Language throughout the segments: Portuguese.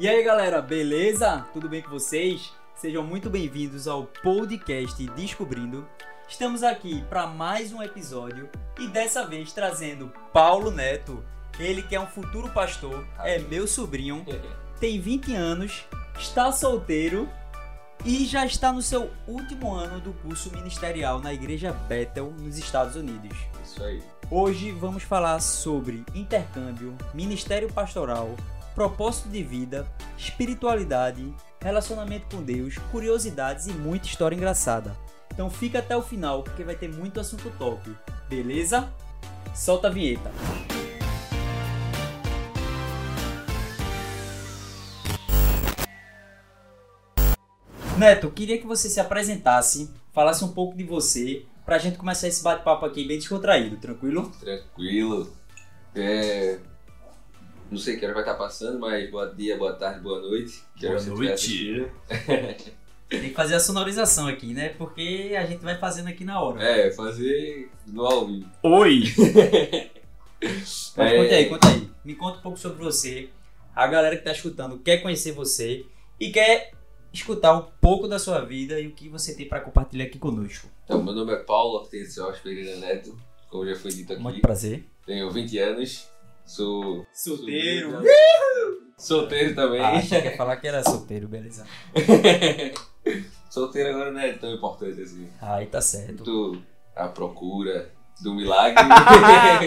E aí galera, beleza? Tudo bem com vocês? Sejam muito bem-vindos ao podcast Descobrindo. Estamos aqui para mais um episódio e dessa vez trazendo Paulo Neto, ele que é um futuro pastor, é meu sobrinho, tem 20 anos, está solteiro e já está no seu último ano do curso ministerial na Igreja Bethel, nos Estados Unidos. Isso aí. Hoje vamos falar sobre intercâmbio, ministério pastoral, propósito de vida, espiritualidade, relacionamento com Deus, curiosidades e muita história engraçada. Então fica até o final porque vai ter muito assunto top, beleza? Solta a vinheta. Neto, queria que você se apresentasse, falasse um pouco de você, pra gente começar esse bate-papo aqui bem descontraído, tranquilo? Tranquilo. É... Não sei que hora vai estar passando, mas boa dia, boa tarde, boa noite. Que Boa noite. Tem que fazer a sonorização aqui, né? Porque a gente vai fazendo aqui na hora. É, fazer no ao vivo. Oi! Mas É. conta aí, conta aí. Me conta um pouco sobre você. A galera que tá escutando quer conhecer você e quer escutar um pouco da sua vida e o que você tem pra compartilhar aqui conosco. Então, meu nome é Paulo Hortêncio Alves Pereira Neto, como já foi dito aqui. Muito prazer. Tenho 20 anos, sou... Solteiro. Solteiro também. Ah, achei que ia falar que era solteiro, beleza. Solteiro agora não é tão importante assim. Aí tá certo. Muito à procura do milagre.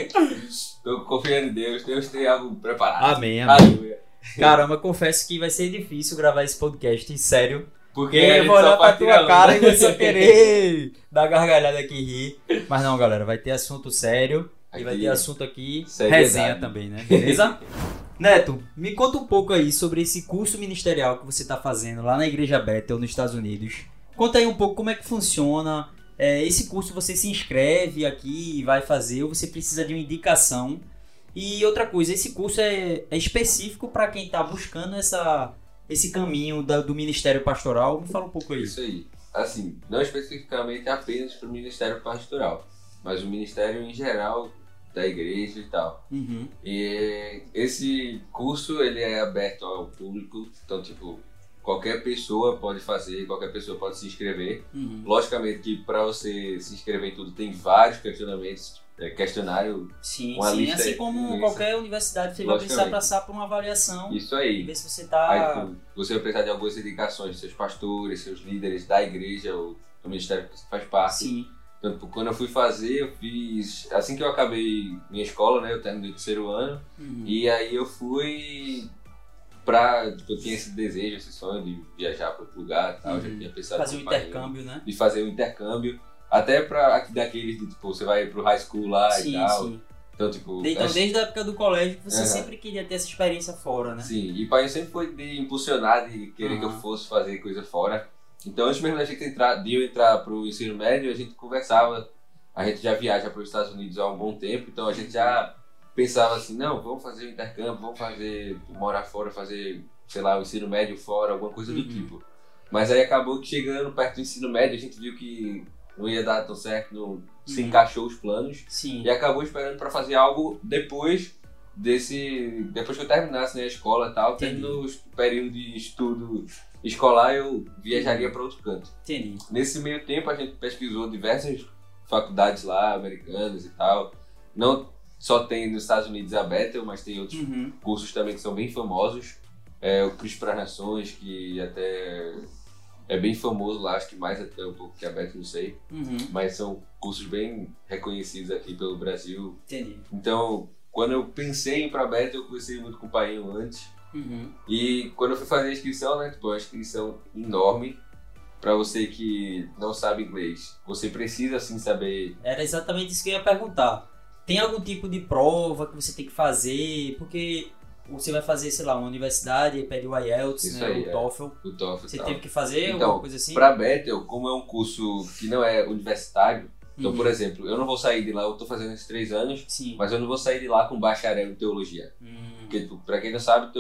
Tô confiando em Deus, Deus tem algo preparado. Amém, amém. Aleluia. Caramba, confesso que vai ser difícil gravar esse podcast, sério. Porque a eu vou olhar pra tua cara e você querer dar gargalhada aqui e rir. Mas não, galera, vai ter assunto sério. E vai Aqui, ter assunto aqui, seriedade. resenha também, né? Beleza? Neto, me conta um pouco aí sobre esse curso ministerial que você tá fazendo lá na Igreja Bethel, nos Estados Unidos. Conta aí um pouco como é que funciona. É, esse curso você se inscreve aqui e vai fazer, ou você precisa de uma indicação. E outra coisa, esse curso é, é específico para quem tá buscando essa, esse caminho da- do ministério pastoral. Me fala um pouco aí. Isso aí. Assim, não especificamente apenas para o Ministério Pastoral, mas o Ministério em geral da igreja e tal. Uhum. E esse curso ele é aberto ao público, então tipo qualquer pessoa pode fazer, qualquer pessoa pode se inscrever. Uhum. Logicamente que para você se inscrever em tudo tem vários questionamentos, é, questionário, Sim, Uma sim. lista Assim aí, como qualquer universidade, você vai precisar passar por uma avaliação isso e aí. ver se você Aí tá. tu- você vai precisar de algumas indicações de seus pastores, seus líderes da igreja ou do ministério que você faz parte. Sim. Então, quando eu fui fazer, eu fiz. Assim que eu acabei minha escola, né? Eu terminei o terceiro ano. Uhum. E aí eu fui pra. Tipo, eu tinha esse desejo, esse sonho de viajar para outro lugar e tal. Eu já Uhum. tinha pensado Fazer um intercâmbio, né? De fazer um intercâmbio. Até pra daqueles de, tipo, você vai pro high school lá e Sim, tal. sim. Então, tipo. Então, acho- desde a época do colégio, você Aham. sempre queria ter essa experiência fora, né? Sim, e pai sempre foi de impulsionar, de querer que eu fosse fazer coisa fora. Então, antes mesmo da gente entrar, de eu entrar pro ensino médio, a gente conversava. A gente já viaja para os Estados Unidos há um bom tempo, então a gente já pensava assim: não, vamos fazer o intercâmbio, vamos fazer, morar fora, fazer, sei lá, o ensino médio fora, alguma coisa do Uhum. tipo. Mas aí acabou que chegando perto do ensino médio, a gente viu que não ia dar tão certo, não se Uhum. encaixou os planos. Sim. E acabou esperando para fazer algo depois desse. Depois que eu terminasse né, a escola e tal, tendo o período de estudo escolar, eu viajaria para outro canto. Entendi. Nesse meio tempo, a gente pesquisou diversas faculdades lá, americanas e tal. Não só tem nos Estados Unidos a Bethel, mas tem outros Uhum. cursos também que são bem famosos. É, o Cristo para as Nações, que até é bem famoso lá, acho que mais até um pouco que a Bethel, não sei. Uhum. Mas são cursos bem reconhecidos aqui pelo Brasil. Entendi. Então, quando eu pensei em ir pra Bethel, eu conversei muito com o Painho antes. Uhum. E quando eu fui fazer a inscrição, né, tipo, uma inscrição enorme. Pra você que não sabe inglês, você precisa sim saber. Era exatamente isso que eu ia perguntar. Tem algum tipo de prova que você tem que fazer? Porque você vai fazer, sei lá, uma universidade e pede o IELTS, Isso né? aí, o é. TOEFL. O TOEFL Você tal. teve que fazer Então, alguma coisa assim? Pra Bethel, como é um curso que não é universitário, então, Uhum. por exemplo, eu não vou sair de lá, eu tô fazendo esses três anos, Sim. mas eu não vou sair de lá com bacharel em teologia. Hum. Porque, tipo, pra quem não sabe,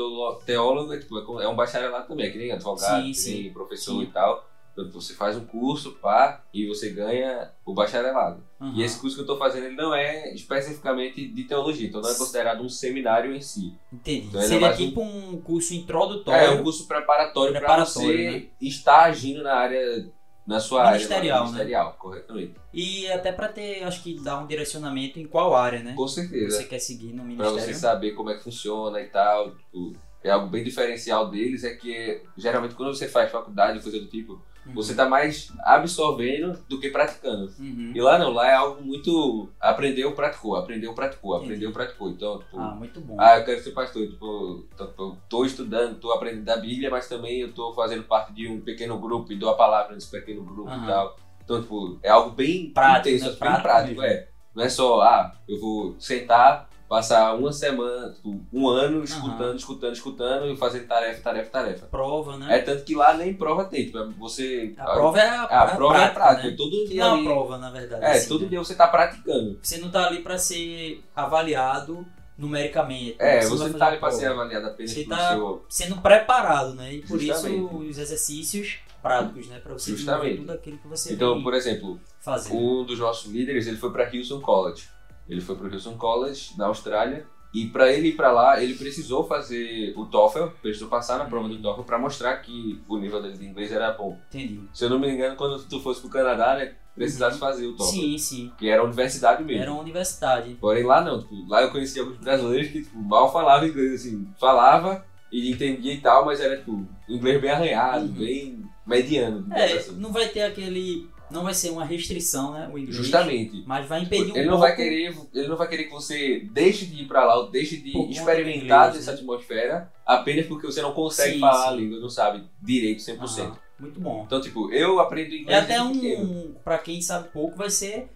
teólogo é, tipo, é um bacharelado também, é que nem advogado, Sim, que sim. nem professor Sim. e tal. Então, Você faz um curso, pá, e você ganha o bacharelado. Aham. E esse curso que eu tô fazendo, ele não é especificamente de teologia, então não é considerado um seminário em si. Entendi. Então ele é Seria mais um- tipo um curso introdutório. É um curso preparatório, para você né? estar agindo na área, na sua Ministerial, área né? ministerial, corretamente. E até pra ter, acho que dar um direcionamento em qual área, né? Com certeza. Você quer seguir no Pra você ministério. saber como é que funciona e tal. Tipo, é algo bem diferencial deles, é que geralmente quando você faz faculdade, coisa do tipo, Uhum. você tá mais absorvendo do que praticando. Uhum. E lá não, lá é algo muito. Aprendeu, praticou, aprendeu, praticou, Entendi. aprendeu, praticou. Então, tipo, Ah, muito bom. ah, eu quero ser pastor. Tipo, tô, tô, estudando, tô aprendendo da Bíblia, mas também eu tô fazendo parte de um pequeno grupo e dou a palavra nesse pequeno grupo Aham. e tal. Então, tipo, é algo bem Prático, intenso, né? bem Prático prático, mesmo. é. Não é só, ah, eu vou sentar, passar uma semana, tipo, um ano escutando, escutando, escutando e fazendo tarefa, tarefa, tarefa. Prova, né? É tanto que lá nem prova tem, tipo, é você. A prova é a, a prova é prática, né? todo dia. é uma ali- prova, na verdade. é, assim, todo né? dia você tá praticando. Você não tá ali pra ser avaliado numericamente. É, você não tá a ali pra prova. ser avaliado apenas Você pelo tá- seu. Sendo preparado, né? E por Justamente. isso os exercícios práticos, né? Pra você Justamente. tudo aquilo que você Então, por exemplo, fazer. um dos nossos líderes, ele foi para Hilson College. Ele foi para o Hilson College, na Austrália, e para ele ir para lá, ele precisou fazer o TOEFL, precisou passar na prova do TOEFL para mostrar que o nível dele de inglês era bom. Entendi. Se eu não me engano, quando tu fosse pro Canadá, né, precisasse fazer o TOEFL, Sim, sim. que era universidade mesmo. Era uma universidade. Porém lá não, tipo, lá eu conheci alguns brasileiros que tipo, mal falavam inglês, assim, falava e entendia e tal, mas era tipo, inglês bem arranhado, Uhum. bem mediano, É, assim. não vai ter aquele. Não vai ser uma restrição, né? O inglês. Justamente. Mas vai impedir um ele não pouco. vai querer, ele não vai querer que você deixe de ir pra lá, ou deixe de Por experimentar inglês, dessa né? atmosfera apenas porque você não consegue Sim, falar a sim. língua, não sabe direito 100%. Aham, Muito bom. Então, tipo, eu aprendo É inglês até desde pequeno. um. Pra quem sabe pouco, vai ser.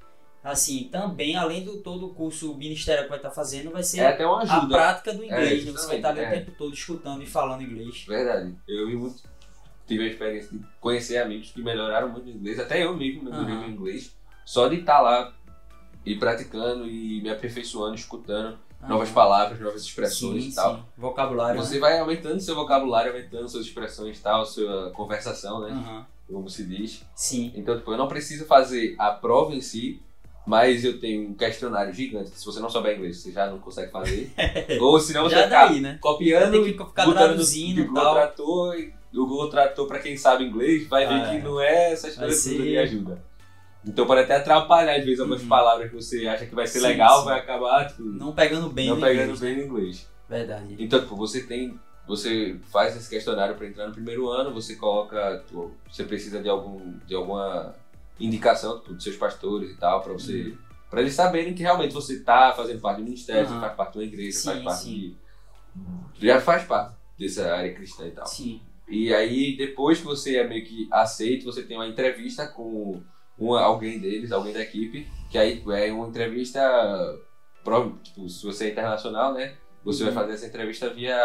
Assim, também, além do todo o curso ministério que vai estar fazendo, vai ser É até uma a prática do inglês, É, né? Você vai estar ali justamente, o tempo todo escutando e falando inglês. Verdade. Eu vi muito, tive a experiência de conhecer amigos que melhoraram muito o inglês, até eu mesmo melhorei Aham. o inglês, só de estar lá e praticando e me aperfeiçoando, escutando novas Aham. palavras, novas expressões sim, e tal. sim. Vocabulário. Você vai aumentando seu vocabulário, aumentando suas expressões e tal, sua conversação, né? né? Aham. Como se diz. Sim. Então, tipo, eu não preciso fazer a prova em si, mas eu tenho um questionário gigante. que Se você não souber inglês, você já não consegue fazer. Ou senão você Já ficar daí, né? copiando Tem que ficar traduzindo e tal. Trator. E o Google Trator, pra quem sabe inglês, vai ver Ah, que é. não é essas coisas ser- de ajuda. Então pode até atrapalhar, às vezes, algumas Uhum. palavras que você acha que vai ser Sim, legal, sim. vai acabar, tipo, Não pegando bem não no pegando inglês. bem no inglês. Verdade. Então, tipo, você tem. Você faz esse questionário para entrar no primeiro ano, você coloca. tipo, você precisa de, algum, de alguma indicação tipo, dos seus pastores e tal, para você. Uhum. Pra eles saberem que realmente você tá fazendo parte do ministério, você faz parte de uma igreja, Sim, faz parte sim. de. Já faz parte dessa área cristã e tal. Sim. E aí, depois que você é meio que aceito, você tem uma entrevista com uma, alguém deles, alguém da equipe, que aí é uma entrevista. Tipo, se você é internacional, né? Você Uhum. vai fazer essa entrevista via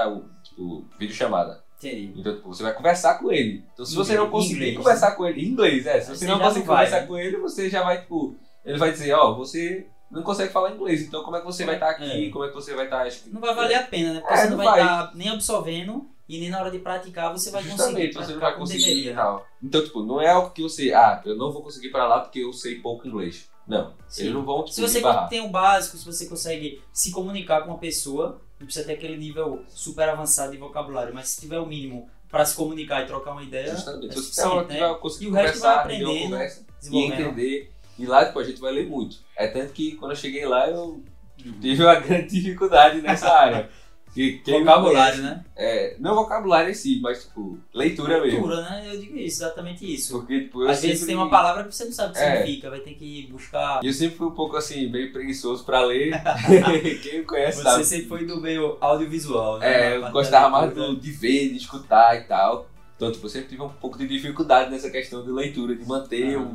tipo, videochamada. Entendi. Então, tipo, você vai conversar com ele. Então, se você Inglês, não conseguir inglês, conversar com ele em inglês, é. Se você você não conseguir vai, conversar né? com ele, você já vai, tipo. Ele vai dizer, ó, você não consegue falar inglês, então como é que você vai estar aqui? É. Como é que você vai estar. Não vai valer a pena, né? Porque É, você não vai vai. estar nem absorvendo e nem na hora de praticar você vai conseguir. Justamente, você não vai conseguir e tal. Então, tipo, não é algo que você, ah, eu não vou conseguir ir pra lá porque eu sei pouco inglês. Não. Sim. Eles não vão, tipo, Se você barrar. tem o básico, se você consegue se comunicar com uma pessoa, não precisa ter aquele nível super avançado de vocabulário, mas se tiver o mínimo para se comunicar e trocar uma ideia, Justamente. é suficiente, né? conseguir E o resto vai aprendendo, conversa e entender. E lá, tipo, a gente vai ler muito. É tanto que quando eu cheguei lá, eu Uhum. tive uma grande dificuldade nessa área. Que, quem Vocabulário, conhece- né? É, não vocabulário em si, mas, tipo, leitura mesmo. Cultura, né? Eu digo isso, exatamente isso. Porque, tipo, eu Às vezes sempre- tem uma palavra que você não sabe o que É. significa, vai ter que buscar. E eu sempre fui um pouco, assim, meio preguiçoso pra ler. quem me conhece Você sabe. sempre foi do meio audiovisual, né? É, eu gostava mais leitura. do, de ver, de escutar e tal. Então, tipo, eu sempre tive um pouco de dificuldade nessa questão de leitura, de manter Ah. um,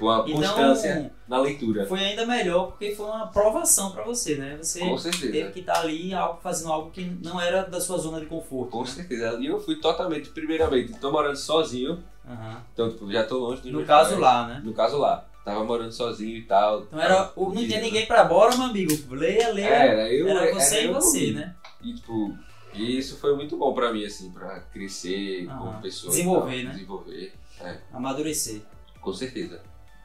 tipo, uma Então, constância na leitura. foi ainda melhor porque foi uma aprovação pra você, né? Você Com certeza. teve que estar ali algo- fazendo algo que não era da sua zona de conforto. Com né? certeza. E eu fui totalmente, primeiramente, tô morando sozinho, Aham. então, tipo, já tô longe dos No caso pais. lá, né? No caso lá. Tava morando sozinho e tal. Então era, o- não tinha ninguém pra bora, meu amigo. Leia, leia. Era, eu, era você e eu você, comigo. né? E, tipo, E isso foi muito bom pra mim, assim, pra crescer Aham. como pessoa. e Desenvolver, tal, né? Desenvolver, Amadurecer. com certeza.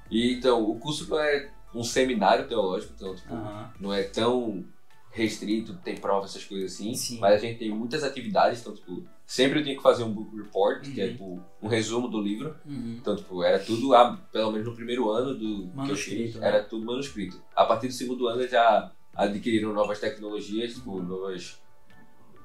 E então, o curso não é um seminário teológico, então, tipo, Aham. não é tão restrito, tem prova, essas coisas assim. Sim. Mas a gente tem muitas atividades, então, tipo, sempre eu tinha que fazer um book report, que é Uhum. tipo um resumo do livro. Uhum. Então, tipo, era tudo, ah, pelo menos no primeiro ano do que eu Manuscrito, fiz, né? era tudo manuscrito. A partir do segundo ano já adquiriram novas tecnologias, tipo, novas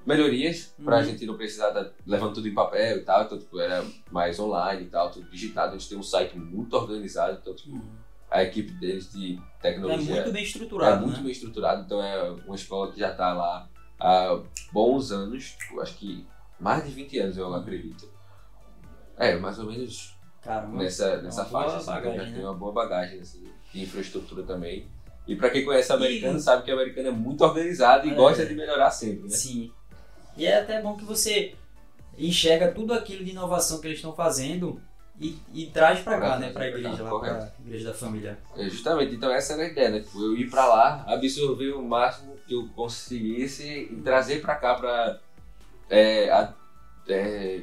melhorias, pra Uhum. gente não precisar estar levando tudo em papel e tal. Então, tipo, era mais online e tal, tudo digitado. A gente tem um site muito organizado, então, tipo, Uhum. a equipe deles de É tecnologia muito bem é estruturado, muito né? bem estruturado, então é uma escola que já está lá há bons anos, tipo, acho que mais de 20 anos, eu acredito. É, mais ou menos Caramba. nessa, nessa uma boa faixa, assim, bagagem, já né? tem uma boa bagagem assim, de infraestrutura também. E para quem conhece americano, E- sabe que o americano é muito organizado e É. gosta de melhorar sempre, né? Sim. E é até bom que você enxerga tudo aquilo de inovação que eles estão fazendo e, e traz pra cá, né? Trazer pra igreja, lá pra igreja da família. É, justamente, então essa era a ideia, né? Tipo, eu ir pra lá, absorver o máximo que eu conseguisse e trazer pra cá pra é, a- é,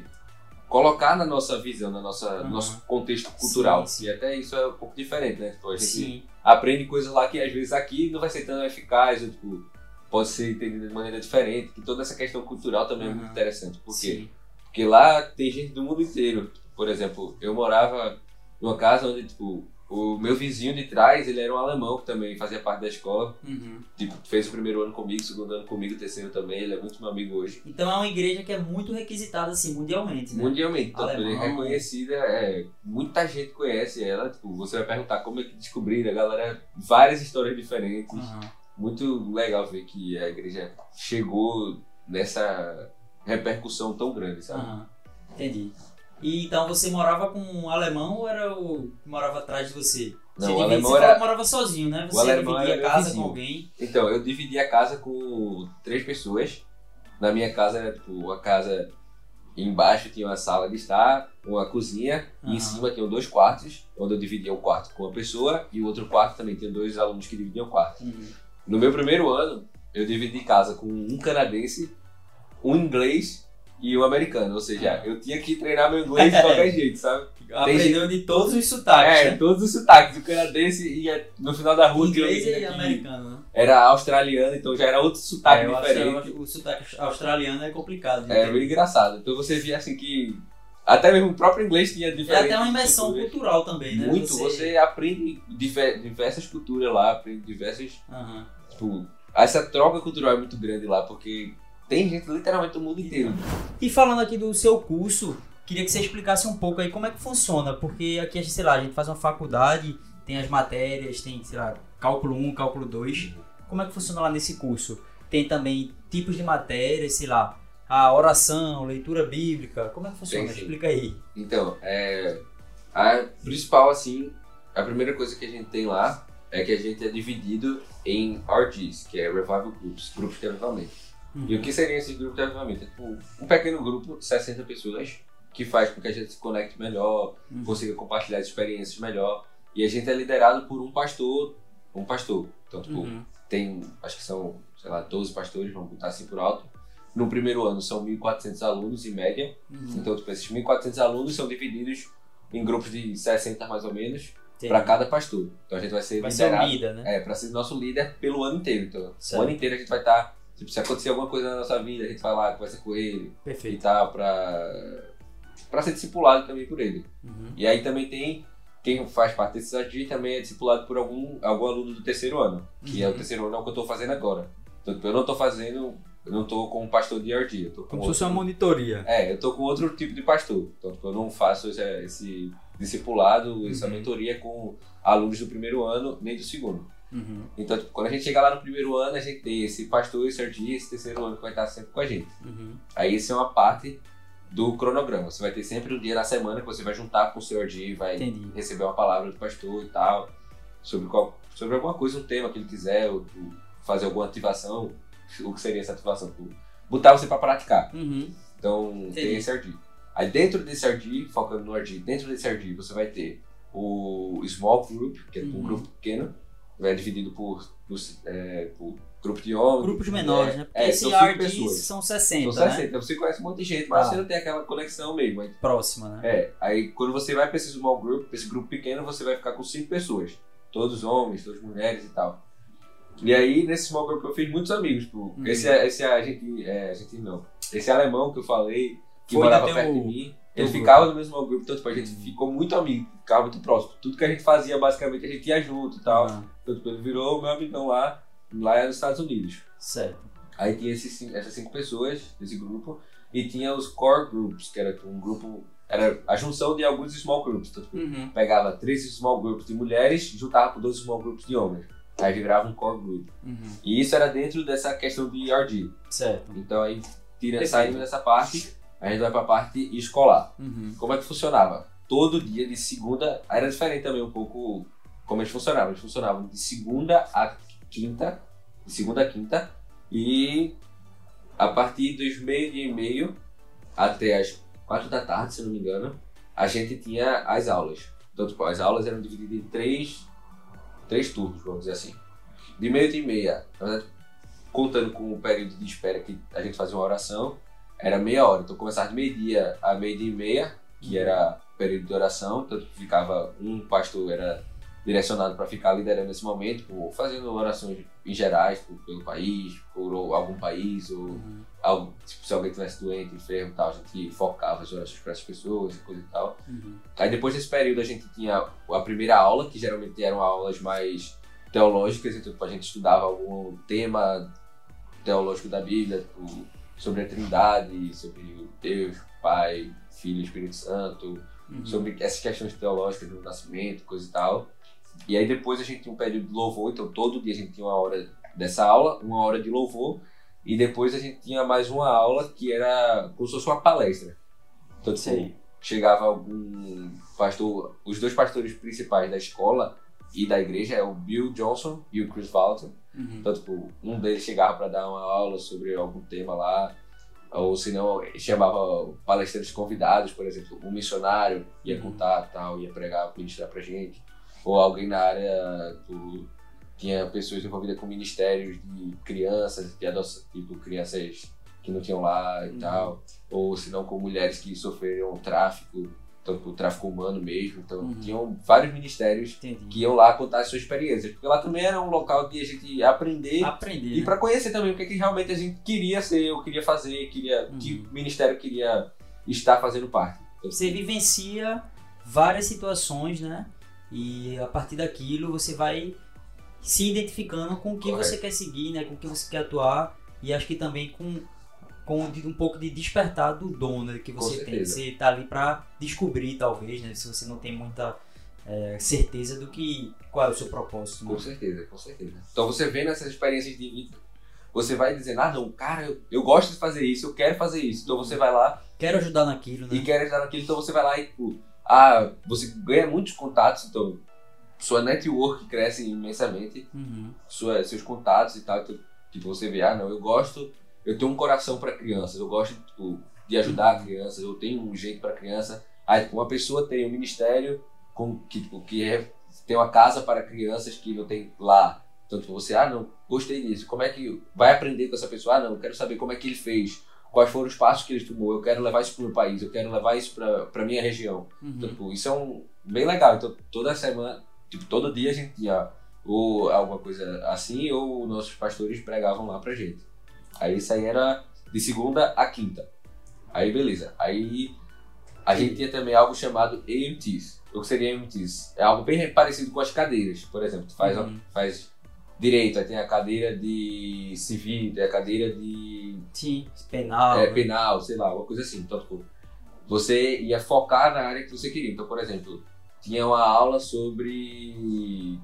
colocar na nossa visão, na nossa Aham. nosso contexto cultural. Sim, sim. E até isso é um pouco diferente, né? Tipo, a gente Sim. aprende coisas lá que às vezes aqui não vai ser tão eficaz, ou, tipo, pode ser entendido de maneira diferente. Que toda essa questão cultural também é Aham. muito interessante. Por quê? Sim. Porque lá tem gente do mundo inteiro. Por exemplo, eu morava numa casa onde, tipo, o meu vizinho de trás, ele era um alemão que também fazia parte da escola. Uhum. Tipo, fez o primeiro ano comigo, segundo ano comigo, o terceiro também. Ele é muito meu amigo hoje. Então é uma igreja que é muito requisitada assim, mundialmente, né? Mundialmente, tanto Alemão. é reconhecida, é, muita gente conhece ela. Tipo, você vai perguntar como é que descobriram, a galera, várias histórias diferentes. Aham. Muito legal ver que a igreja chegou nessa repercussão tão grande, sabe? Aham. Entendi. E então você morava com um alemão ou era o que morava atrás de você? Não, você o alemão você era- morava sozinho, né? Você dividia meu casa com alguém. Então, eu dividi a casa com três pessoas. Na minha casa era tipo a casa embaixo tinha uma sala de estar, uma cozinha e Aham. em cima tinham dois quartos, onde eu dividia o quarto com uma pessoa e o outro quarto também tinha dois alunos que dividiam o quarto. Uhum. No meu primeiro ano, eu dividi casa com um canadense, um inglês e um americano, ou seja, Ah. eu tinha que treinar meu inglês de qualquer jeito, sabe? Aprendeu de todos os sotaques, É, né? todos os sotaques. O canadense ia no final da rua Inglês e americano, né? era australiano, então já era outro sotaque É, diferente. que o sotaque australiano é complicado. É meio engraçado. Então você via assim que até mesmo o próprio inglês tinha É diferentes até uma imersão culturas. cultural também, né? Muito, você, aprende diver- diversas culturas lá, aprende diversas. Aham. Tipo, essa troca cultural é muito grande lá, porque tem gente literalmente do mundo inteiro. E falando aqui do seu curso, queria que você explicasse um pouco aí como é que funciona, porque aqui, sei lá, a gente faz uma faculdade, tem as matérias, tem, sei lá, cálculo 1, cálculo 2. Como é que funciona lá nesse curso? Tem também tipos de matérias, sei lá, a oração, leitura bíblica. Como é que funciona? Tem. Explica aí. Então, é, a principal, assim, a primeira coisa que a gente tem lá é que a gente é dividido em RGs, que é Revival Groups, grupos de avivamento. E o que seriam esses grupos de avivamento? É tipo um pequeno grupo de 60 pessoas que faz com que a gente se conecte melhor, Uhum. consiga compartilhar experiências melhor. E a gente é liderado por um pastor, um pastor. Então, tipo, Uhum. tem, acho que são, sei lá, 12 pastores, vamos botar assim por alto. No primeiro ano são 1.400 alunos em média. Uhum. Então, tipo, esses 1.400 alunos são divididos em grupos de 60 mais ou menos. Para cada pastor. Então a gente vai ser Vai ser o liderado líder, né? é, para ser nosso líder pelo ano inteiro. Então, Certo. o ano inteiro a gente vai estar, tipo, se acontecer alguma coisa na nossa vida, a gente vai lá, conversa com ele e Perfeito. tal, pra, pra ser discipulado também por ele. Uhum. E aí também tem quem faz parte desse AG também é discipulado por algum, algum aluno do terceiro ano, que é o Uhum. terceiro ano é o que eu tô fazendo agora. Então, tipo, eu não tô fazendo, eu não tô com um pastor de RG, eu tô com Como se outro, fosse uma monitoria. É, eu tô com outro tipo de pastor. Então, tipo, eu não faço esse, esse discipulado, essa Uhum. mentoria com alunos do primeiro ano nem do segundo. Uhum. Então, tipo, quando a gente chegar lá no primeiro ano, a gente tem esse pastor, esse RG, esse terceiro ano que vai estar sempre com a gente. Uhum. Aí isso é uma parte do cronograma. Você vai ter sempre um dia na semana que você vai juntar com o seu RG, vai Entendi. receber uma palavra do pastor e tal, sobre, qual, sobre alguma coisa, um tema que ele quiser, ou ou fazer alguma ativação. O que seria essa ativação? Botar você para praticar. Uhum. Então Entendi. tem esse RD. Aí dentro desse RD, focando no RD, dentro desse RD você vai ter o small group, que é um Uhum. grupo pequeno, vai dividido por, por, é, por grupo de homens. Grupos menores, é, né? Porque É, esse RD são 60, São 60. né? Então você conhece um monte de gente, mas Ah. você não tem aquela conexão mesmo. Aí, Próxima, né? É, aí quando você vai pra esse small group, pra esse grupo pequeno, você vai ficar com cinco pessoas. Todos homens, todas mulheres e tal. E aí, nesse small group eu fiz muitos amigos. Tipo, Uhum. esse, esse argentino, é, argentino não. Esse alemão que eu falei, que Foi morava perto de mim, ele grupo. ficava no mesmo group, então tipo, a gente ficou muito amigo, ficava muito próximo. Tudo que a gente fazia, basicamente, a gente ia junto e tal. Ah, Então, tipo, ele virou meu amigão lá, lá nos Estados Unidos. certo. Aí tinha esses, essas cinco pessoas desse grupo e tinha os core groups, que era um grupo, era a junção de alguns small groups. Então, tipo, Uhum. pegava três small groups de mulheres e juntava com dois small groups de homens. Aí virava um core group. Uhum. E isso era dentro dessa questão de RD. Certo. Então aí, tira, Perfeito. saindo dessa parte, a gente vai pra parte escolar. Uhum. Como é que funcionava? Todo dia de segunda, era diferente também um pouco como eles funcionavam. Eles funcionavam de segunda a quinta, de segunda a quinta, e a partir dos meio-dia e meio até as quatro da tarde, se não me engano, a gente tinha as aulas. Então, tipo, as aulas eram divididas em três, três turnos, vamos dizer assim. De meio-dia e meia, contando com o período de espera que a gente fazia uma oração, era meia hora. Então, começava de meio-dia a meio-dia e meia, que era período de oração. Então, ficava um pastor era direcionado para ficar liderando esse momento, tipo, fazendo orações em gerais tipo, pelo país, por algum país, ou Uhum. algo, tipo, se alguém tivesse doente, enfermo e tal, a gente focava as orações para essas pessoas e coisa e tal. Uhum. Aí depois desse período a gente tinha a primeira aula, que geralmente eram aulas mais teológicas, então tipo, a gente estudava algum tema teológico da Bíblia, tipo, sobre a Trindade, sobre Deus, Pai, Filho Espírito Santo, Uhum. sobre essas questões teológicas do nascimento, coisa e tal. E aí depois a gente tinha um período de louvor, então todo dia a gente tinha uma hora dessa aula, uma hora de louvor, e depois a gente tinha mais uma aula que era como se fosse uma palestra. Então, tipo, Sei. chegava algum pastor, os dois pastores principais da escola e da igreja é o Bill Johnson e o Chris Walton. Uhum. Então, tipo, um deles chegava para dar uma aula sobre algum tema lá, ou se não, chamava palestrantes convidados, por exemplo, um missionário ia Uhum. contar tal, ia pregar, ministrar pra gente, ou alguém na área do tinha pessoas envolvidas com ministérios de crianças, de adoção, tipo crianças que não tinham lá e Uhum. tal, ou se não com mulheres que sofreram tráfico, então, tipo, tráfico humano mesmo, então Uhum. tinham vários ministérios Entendi. que iam lá contar as suas experiências, porque lá também era um local de a gente aprender Aprender. e né? para conhecer também o que, é que realmente a gente queria ser, ou queria fazer, queria, Uhum. que ministério queria estar fazendo parte. Você vivencia várias situações, né? E a partir daquilo você vai se identificando com o que Correto. você quer seguir, né? Com o que você quer atuar. E acho que também com, com um pouco de despertar do dom né? que você tem. Você tá ali pra descobrir, talvez, né? Se você não tem muita é, certeza do que qual é o seu propósito. né? Com certeza, com certeza. Então você vendo essas experiências de vida, você vai dizendo, ah não, cara, eu, eu gosto de fazer isso, eu quero fazer isso. Então você vai lá Quero ajudar naquilo, né? e quer ajudar naquilo, então você vai lá e, tipo, ah, você ganha muitos contatos, então sua network cresce imensamente. Uhum. sua, seus contatos e tal, então, tipo, você vê, ah, não, eu gosto, eu tenho um coração para crianças, eu gosto tipo, de ajudar crianças, eu tenho um jeito para criança. Aí, tipo, uma pessoa tem um ministério com, que, tipo, que é, tem uma casa para crianças que não tem lá. Então, tipo, você, ah, não, gostei disso. Como é que vai aprender com essa pessoa? Ah, não, eu quero saber como é que ele fez, quais foram os passos que ele tomou, eu quero levar isso para o meu país, eu quero levar isso para minha região. Então, Uhum. tipo, isso é um bem legal. Então, toda semana, tipo, todo dia a gente tinha ou alguma coisa assim, ou nossos pastores pregavam lá pra gente. Aí isso aí era de segunda a quinta. Aí beleza. Aí a gente tinha também algo chamado AMTs. O que seria AMTs? É algo bem parecido com as cadeiras. Por exemplo, tu faz, Uhum. faz direito, aí tem a cadeira de civil, tem a cadeira de Sim, penal. é, né? penal, sei lá, uma coisa assim. Então, tipo, você ia focar na área que você queria. Então, por exemplo, tinha uma aula sobre,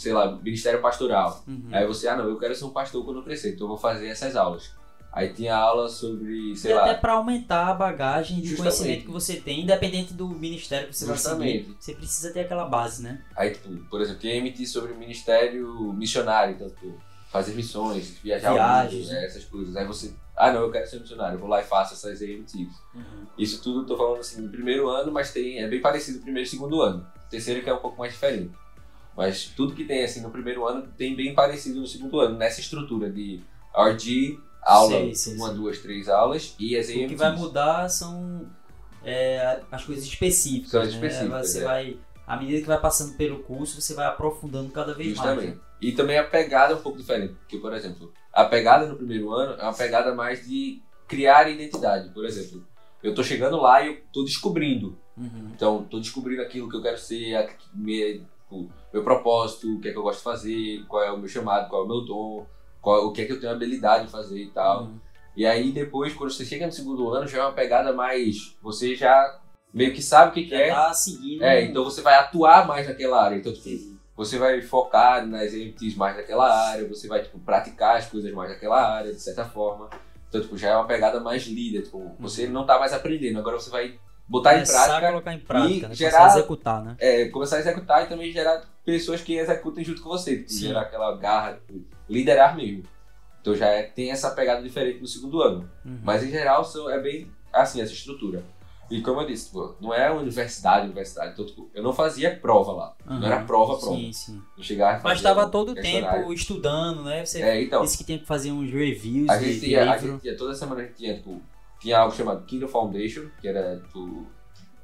sei lá, ministério pastoral. Uhum. Aí você, ah, não, eu quero ser um pastor quando eu crescer, então eu vou fazer essas aulas. Aí tinha aula sobre, sei e lá, até para aumentar a bagagem de conhecimento que você tem, independente do ministério que você vai Justamente. seguir, você precisa ter aquela base, né? aí, tipo, por exemplo, tinha MT sobre ministério missionário, então, tipo, fazer missões, viajar Viagens, mundo, né? né, essas coisas. Aí você, ah, não, eu quero ser missionário, eu vou lá e faço essas AMTs. Isso tudo eu tô falando assim no primeiro ano, mas tem, é bem parecido o primeiro e segundo ano. O terceiro que é um pouco mais diferente. Mas tudo que tem assim no primeiro ano tem bem parecido no segundo ano, nessa estrutura de RD, aula, Sei, sei, uma, sei. duas, três aulas e as O que AMTs. vai mudar são é, as coisas específicas. São as né? específicas, Você é. vai, à medida que vai passando pelo curso, você vai aprofundando cada vez mais. Justamente. né? E também a pegada é um pouco diferente. Porque, por exemplo, a pegada no primeiro ano é uma pegada mais de criar identidade. Por exemplo, eu tô chegando lá e eu tô descobrindo. Uhum. Então, tô descobrindo aquilo que eu quero ser, a- me- o meu propósito, o que é que eu gosto de fazer, qual é o meu chamado, qual é o meu dom, qual, o que é que eu tenho habilidade de fazer e tal. Uhum. E aí depois, quando você chega no segundo ano, já é uma pegada mais. Você já meio que sabe o que, que Já é. tá seguindo. É, então você vai atuar mais naquela área. Então, tipo, você vai focar nas MTs mais naquela área, você vai tipo, praticar as coisas mais naquela área, de certa forma. Então, tipo, já é uma pegada mais líder. Tipo, você não tá mais aprendendo, agora você vai botar em prática, colocar em prática, e né? gerar- Começar a executar, né? é, começar a executar e também gerar pessoas que executem junto com você. Tipo, gerar aquela garra, liderar mesmo. Então já é- tem essa pegada diferente no segundo ano. Uhum. Mas em geral são- é bem assim essa estrutura. E como eu disse, tipo, não é universidade, universidade. Então, tipo, eu não fazia prova lá. Não Uhum. era prova, prova. Sim, sim. Eu chegava e Mas estava todo o tempo estudando, né? Você É, então. disse que tinha que fazer uns reviews A gente, de tinha, a livro. gente tinha, toda semana a gente tinha, tipo, tinha algo chamado Kindle Foundation, que era, tipo,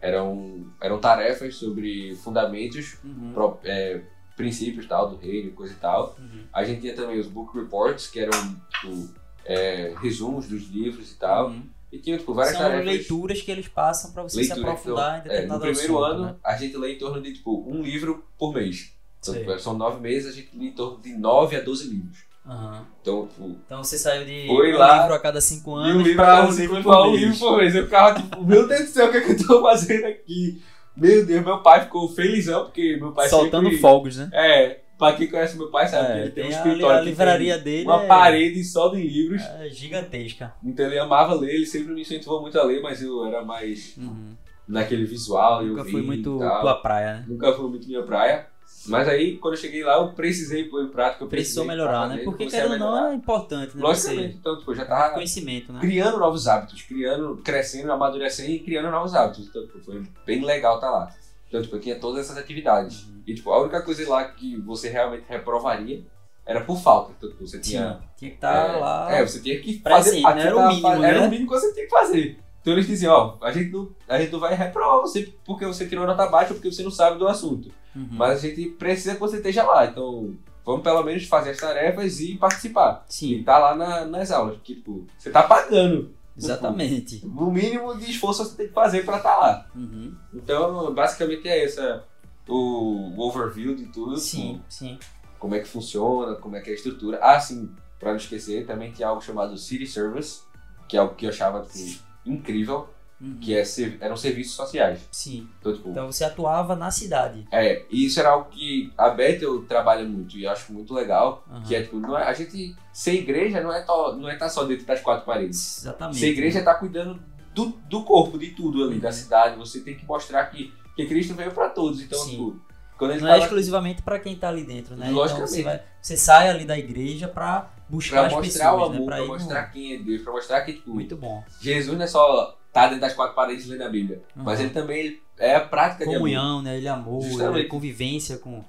eram, eram tarefas sobre fundamentos, Uhum. pro- é, princípios tal, do reino, coisa e tal. Uhum. A gente tinha também os book reports, que eram, tipo, é, resumos dos livros e tal. Uhum. E tinha, tipo, várias São tarefas. leituras que eles passam para você se leitura, aprofundar em então, é, determinado no primeiro assunto, ano, né? a gente lê em torno de, tipo, um livro por mês. Então, tipo, são nove meses, a gente lê em torno de nove a 12 livros. Aham. Então, tipo, Então você saiu de Foi um lá, livro a cada cinco E anos livro, um você livro um livro por mês. Eu ficava tipo, meu Deus do céu, o que é que eu tô fazendo aqui? Meu Deus, meu pai ficou felizão, porque meu pai Soltando sempre... fogos, né? É, pra quem conhece meu pai sabe que É, ele tem, um tem a, escritório a que livraria tem dele uma é, parede só de livros. é gigantesca. Então ele amava ler, ele sempre me incentivou muito a ler, mas eu era mais Uhum. naquele visual, eu Nunca vi foi e muito tal. tua praia, né? Nunca foi muito minha praia. Mas aí, quando eu cheguei lá, eu precisei pôr em prática. Eu Precisou melhorar, tá né? Porque querendo ou não é importante, né? Logicamente, Você então, tipo, já tava conhecimento, né? criando novos hábitos, criando, crescendo, amadurecendo e criando novos hábitos. Então, tipo, foi bem legal estar lá. Então, tipo, eu tinha todas essas atividades. Uhum. E, tipo, a única coisa lá que você realmente reprovaria era por falta. Então, tipo, você tinha... Tinha, tinha que estar é, lá. É, você tinha que presente, fazer... né? aquilo Era o mínimo, faz- Era né? o mínimo que você tinha que fazer. Então eles diziam, ó, a gente não, a gente não vai reprovar você porque você tirou nota baixa ou porque você não sabe do assunto. Uhum. Mas a gente precisa que você esteja lá. Então, vamos pelo menos fazer as tarefas e participar. E Sim, tá lá na- nas aulas. Tipo, você tá pagando. exatamente. O mínimo de esforço você tem que fazer pra estar lá. Uhum. Então, basicamente é essa o, overview de tudo. Sim, sim. Como é que funciona, como é que é a estrutura. Ah, sim, pra não esquecer, também tinha algo chamado City Service, que é algo que eu achava tipo, incrível, Uhum. que é, eram serviços sociais. Sim. Então, tipo, Então você atuava na cidade. é, e isso era algo que a Bethel trabalha muito e acho muito legal, Aham. que é tipo, não é, a gente ser igreja não é tó- não é estar só dentro das quatro paredes. Exatamente. Ser igreja é estar cuidando do, do corpo, de tudo ali, Uhum. da cidade. Você tem que mostrar que, que Cristo veio pra todos. Então, Sim. tipo, quando Não é exclusivamente para quem tá ali dentro, né? Então Logicamente. você, vai, você sai ali da igreja para buscar pra as mostrar pessoas, o né? amor, Pra pra ir no- mostrar quem é Deus, pra mostrar que tipo, Muito bom. Jesus não é só tá dentro das quatro paredes lendo a Bíblia, mas Uhum. ele também é a prática de amor. Comunhão, né? Ele amor, Justamente. ele convivência com,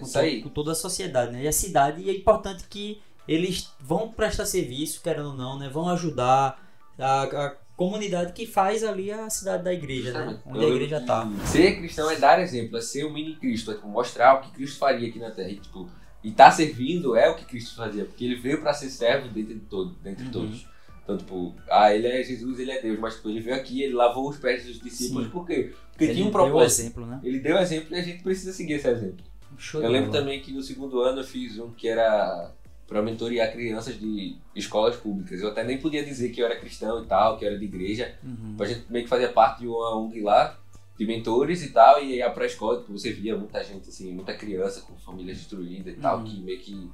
com, to- aí. com toda a sociedade, né? E a cidade, e é importante que eles vão prestar serviço, querendo ou não, né? Vão ajudar a, a comunidade que faz ali a cidade da igreja, né? Onde a Eu- igreja tá. Ser cristão é dar exemplo, é ser o mini Cristo, é tipo, mostrar o que Cristo faria aqui na Terra. E, tipo, e tá servindo é o que Cristo fazia, porque ele veio pra ser servo dentro de todo, dentre Uhum. todos. Então, tipo, ah, ele é Jesus, ele é Deus, mas tipo, ele veio aqui, ele lavou os pés dos discípulos, Sim. por quê? Porque Ele tinha um deu o propósito. exemplo, né? Ele deu exemplo e a gente precisa seguir esse exemplo. Show Eu lembro bola. também que no segundo ano eu fiz um que era para mentorear crianças de escolas públicas. Eu até nem podia dizer que eu era cristão e tal, que eu era de igreja. Uhum. A gente meio que fazia parte de uma ONG lá, de mentores e tal, e aí a pré-escola, tipo, você via muita gente, assim, muita criança com famílias destruídas e tal, Uhum. que meio que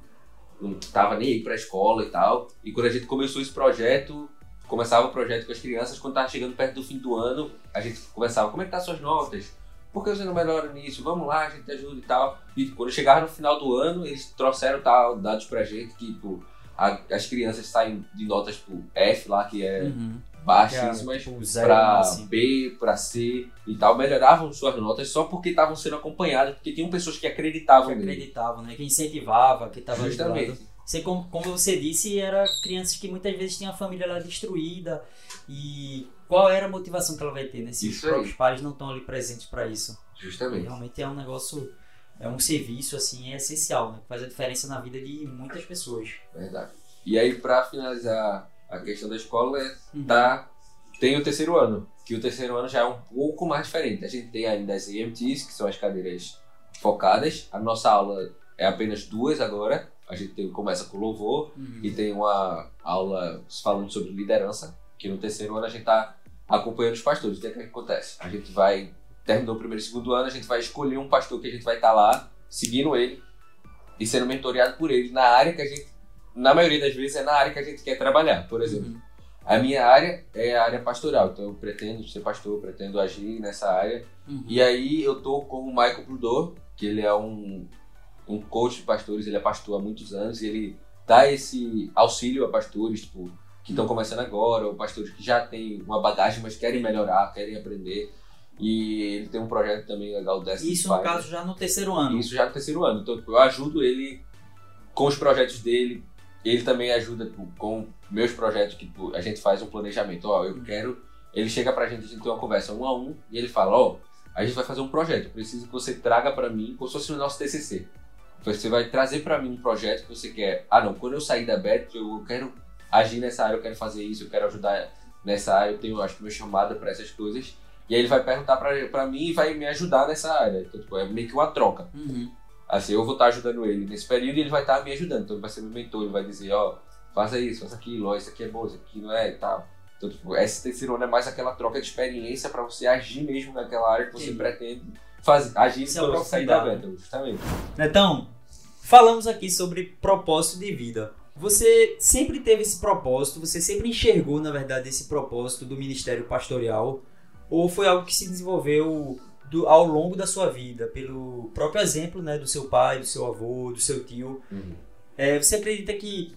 não tava nem aí pra escola e tal. E quando a gente começou esse projeto, começava o projeto com as crianças, quando tava chegando perto do fim do ano, a gente conversava, como é que tá suas notas? Por que você não melhora nisso? Vamos lá, a gente te ajuda e tal. E quando chegava no final do ano, eles trouxeram tal, dados pra gente que, tipo, a- as crianças saem de notas, tipo, F lá, que é Uhum. Baixíssimas pra assim. B, pra C e tal, melhoravam suas notas só porque estavam sendo acompanhadas, porque tinham pessoas que acreditavam que acreditavam, né? Que incentivava, que estava Justamente. Você, como, como você disse, era crianças que muitas vezes tinham a família lá destruída. E qual era a motivação que ela vai ter, né? Se os Isso aí. próprios pais não estão ali presentes para isso. Justamente. Realmente é um negócio, é um serviço, assim, é essencial, né? Faz a diferença na vida de muitas pessoas. Verdade. E aí, pra finalizar a questão da escola, é Uhum. tá, tem o terceiro ano, que o terceiro ano já é um pouco mais diferente. A gente tem ainda as EMTs, que são as cadeiras focadas. A nossa aula é apenas duas agora. A gente tem- começa com louvor Uhum. e tem uma aula falando sobre liderança, que no terceiro ano a gente tá acompanhando os pastores. O que é que acontece? A gente vai, terminou o primeiro e segundo ano, a gente vai escolher um pastor que a gente vai estar lá, seguindo ele e sendo mentoreado por ele na área que a gente, na maioria das vezes, é na área que a gente quer trabalhar. Por exemplo, Uhum. a minha área é a área pastoral, então eu pretendo ser pastor, pretendo agir nessa área. Uhum. E aí eu tô com o Michael Prudor, que ele é um, um coach de pastores, ele é pastor há muitos anos e ele dá esse auxílio a pastores, tipo, que estão começando agora, ou pastores que já têm uma bagagem, mas querem melhorar, querem aprender. E ele tem um projeto também legal dessa. Isso, no caso, já no terceiro ano. Isso já no terceiro ano. Então, eu ajudo ele com os projetos dele. Ele também ajuda tipo, com meus projetos, que tipo, a gente faz um planejamento. Ó, eu quero. Ele chega pra gente, a gente tem uma conversa um a um, e ele fala: Ó, a gente vai fazer um projeto. Preciso que você traga pra mim, como se fosse o nosso TCC. Você vai trazer pra mim um projeto que você quer. Ah, não, quando eu sair da Bet, eu quero agir nessa área, eu quero fazer isso, eu quero ajudar nessa área, eu tenho, acho que, meu chamado pra essas coisas. E aí ele vai perguntar pra mim e vai me ajudar nessa área. Então, tipo, é meio que uma troca. Uhum. Assim, eu vou estar ajudando ele nesse período e ele vai estar me ajudando. Então ele vai ser meu mentor, ele vai dizer, ó, faça isso, faça aquilo, ó, isso aqui é bom, isso aqui não é e tal. Então, tipo, esse terceiro ano é mais aquela troca de experiência pra você agir mesmo naquela área que você Entendi. pretende fazer, agir Se quando você sair da beta, justamente. Então, falamos aqui sobre propósito de vida. Você sempre teve esse propósito, você sempre enxergou, na verdade, esse propósito do ministério pastoral? Ou foi algo que se desenvolveu do- ao longo da sua vida, pelo próprio exemplo né, do seu pai, do seu avô, do seu tio? É, você acredita que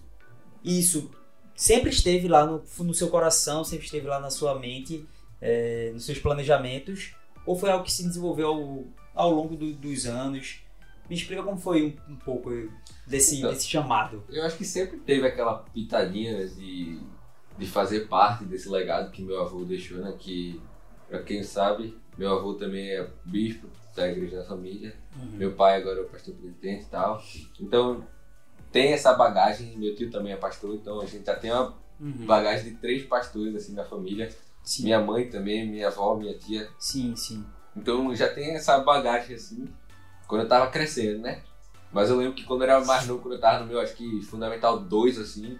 isso sempre esteve lá no, no seu coração, sempre esteve lá na sua mente, é, nos seus planejamentos? Ou foi algo que se desenvolveu ao, ao longo do- dos anos? Me explica como foi um, um pouco desse, Então. desse chamado. Eu acho que sempre teve aquela pitadinha de, de fazer parte desse legado que meu avô deixou, né? Que, pra quem sabe, meu avô também é bispo da igreja da família. Meu pai agora é o pastor presidente e tal. Então, tem essa bagagem. Meu tio também é pastor, então a gente já tem uma Uhum. bagagem de três pastores assim na família. Sim, Minha mãe também, minha avó, minha tia. sim, sim. Então já tem essa bagagem assim, quando eu tava crescendo, né? Mas eu lembro que quando eu era mais novo, quando eu tava no meu, acho que Fundamental 2, assim,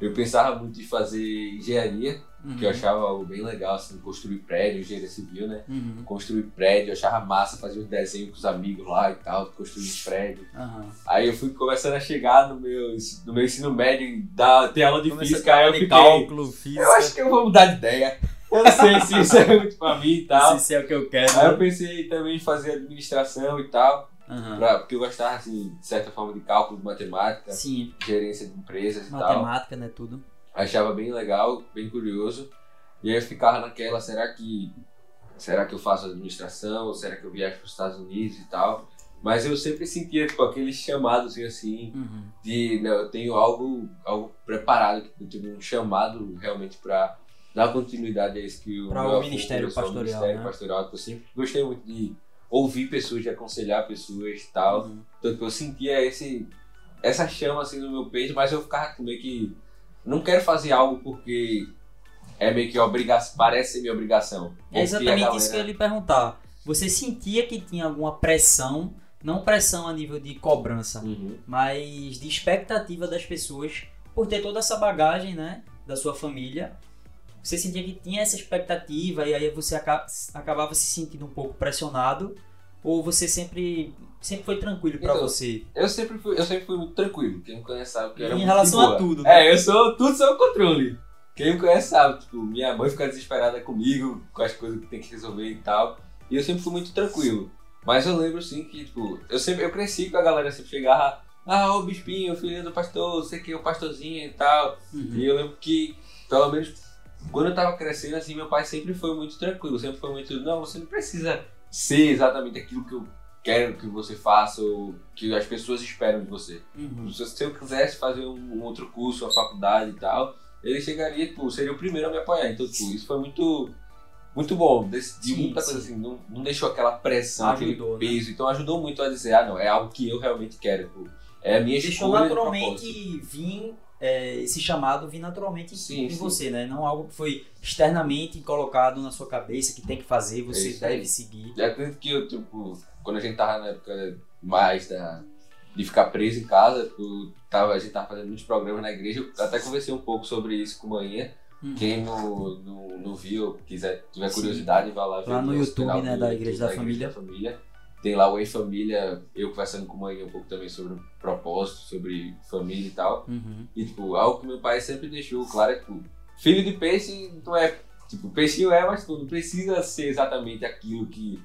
eu pensava muito em fazer engenharia, que eu Uhum. achava algo bem legal, assim, construir prédio, engenharia civil, né? Uhum. Construir prédio, eu achava massa, fazer um desenho com os amigos lá e tal, construir prédio. Aham. Aí eu fui começando a chegar no meu, no meu ensino médio, dar, ter aula de Começa física, aí eu fiquei, cálculo, física. eu acho que eu vou mudar de ideia. Eu não sei se isso é muito pra mim e tal. Se isso é o que eu quero. Aí eu né? pensei também em fazer administração e tal, Aham. pra- porque eu gostava, assim, de certa forma de cálculo, de matemática, Sim, gerência de empresas e tal. matemática, né? Tudo. Achava bem legal, bem curioso. E aí eu ficava naquela, será que será que eu faço administração? Ou será que eu viajo para os Estados Unidos e tal? Mas eu sempre sentia tipo, aqueles chamados assim, Uhum. de não, eu tenho algo, algo preparado, tipo, um chamado realmente para dar continuidade a isso que o meu o ministério pastoral, ministério né? pastoral, que eu sempre gostei muito de ouvir pessoas, de aconselhar pessoas e tal. Uhum. Então, tipo, eu sentia esse, essa chama assim no meu peito, mas eu ficava meio que. Não quero fazer algo porque é meio que obrigação, parece ser minha obrigação. É exatamente a isso que eu ia galera- lhe perguntar. Você sentia que tinha alguma pressão, não pressão a nível de cobrança, Uhum. mas de expectativa das pessoas por ter toda essa bagagem, né, da sua família. Você sentia que tinha essa expectativa e aí você aca- acabava se sentindo um pouco pressionado ou você sempre sempre foi tranquilo Então, você Eu sempre fui, eu sempre fui muito tranquilo. Quem me conhece sabe que eu era em relação de a boa. tudo, né? É, eu sou tudo sob controle. Quem me conhece sabe, tipo, minha mãe fica desesperada comigo, com as coisas que tem que resolver e tal. E eu sempre fui muito tranquilo. Mas eu lembro sim que, tipo, eu sempre eu cresci com a galera sempre chegava, ah, o bispinho, filho do pastor, sei que é o pastorzinho e tal. Uhum. E eu lembro que, pelo menos quando eu tava crescendo, assim, meu pai sempre foi muito tranquilo, sempre foi muito, não, você não precisa ser exatamente aquilo que eu quero que você faça ou que as pessoas esperam de você. Uhum. Se eu quisesse fazer um, outro curso, uma faculdade e tal, ele chegaria, tipo, seria o primeiro a me apoiar. Então, tipo, isso foi muito, muito bom. Decidiu Sim, muita coisa sim. assim, não, não deixou aquela pressão, Ajudou, aquele né? peso. Então, ajudou muito a dizer, ah, não, é algo que eu realmente quero. Tipo, é a minha Deixou escolha de naturalmente vir, é, esse chamado vir naturalmente Sim, em sim. você, né? Não algo que foi externamente colocado na sua cabeça, que tem que fazer, você aí. deve seguir. É tanto que eu, tipo, quando a gente tava na época mais da, de ficar preso em casa, tipo, tava, a gente tava fazendo muitos programas na igreja, eu até conversei um pouco sobre isso com manhã. Uhum. Quem não, não, não viu, quiser, tiver Sim. curiosidade, vai lá ver. Lá o no YouTube, né, da Igreja da da Família. Tem lá o Em Família, eu conversando com mãe um pouco também sobre propósito, sobre família e tal. Uhum. E, tipo, algo que meu pai sempre deixou claro é que, tipo, filho de peixe não é. Tipo, peixinho é, mas tipo, não precisa ser exatamente aquilo que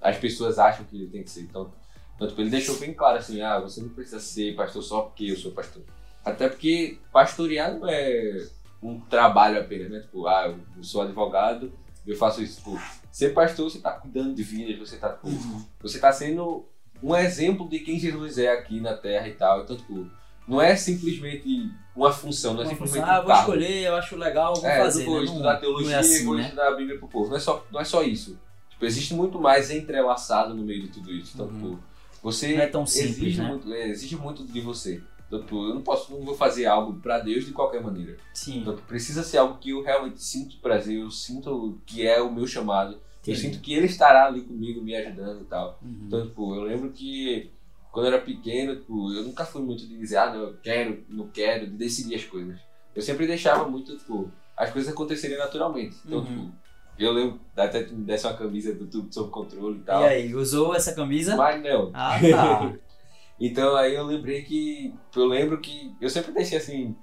as pessoas acham que ele tem que ser. Então, então tipo, ele deixou bem claro assim: ah, você não precisa ser pastor só porque eu sou pastor. Até porque pastorear não é um trabalho apenas, né? Tipo, ah, eu sou advogado, eu faço isso. Tipo, ser pastor, você tá cuidando de vidas, você tá, tipo, Uhum. você tá sendo um exemplo de quem Jesus é aqui na Terra e tal. Então, tipo, não é simplesmente uma função, não é Uma simplesmente função, ah, um vou cargo. escolher, eu acho legal, vou É, fazer. vou né? estudar não, teologia, não é assim, vou né? estudar a Bíblia pro povo. Não é só, não é só isso. Tipo, existe muito mais entrelaçado no meio de tudo isso. Então, Uhum. tipo, você Não é tão simples, exige, né? muito, é, exige muito de você. Então, tipo, eu não posso, não vou fazer algo pra Deus de qualquer maneira. Sim, Então, precisa ser algo que eu realmente sinto prazer, eu sinto que é o meu chamado. Eu sinto que ele estará ali comigo, me ajudando e tal. Uhum. Então, tipo, eu lembro que quando eu era pequeno, tipo, eu nunca fui muito de dizer, ah, não, eu quero, não quero, de decidir as coisas. Eu sempre deixava muito, tipo, as coisas acontecerem naturalmente. Então, Uhum. tipo, eu lembro, até que me desse uma camisa do Tudo Sob Controle e E tal. aí, usou essa camisa? Mas não. Ah, tá. Então aí eu lembrei que. Eu lembro que eu sempre deixei assim.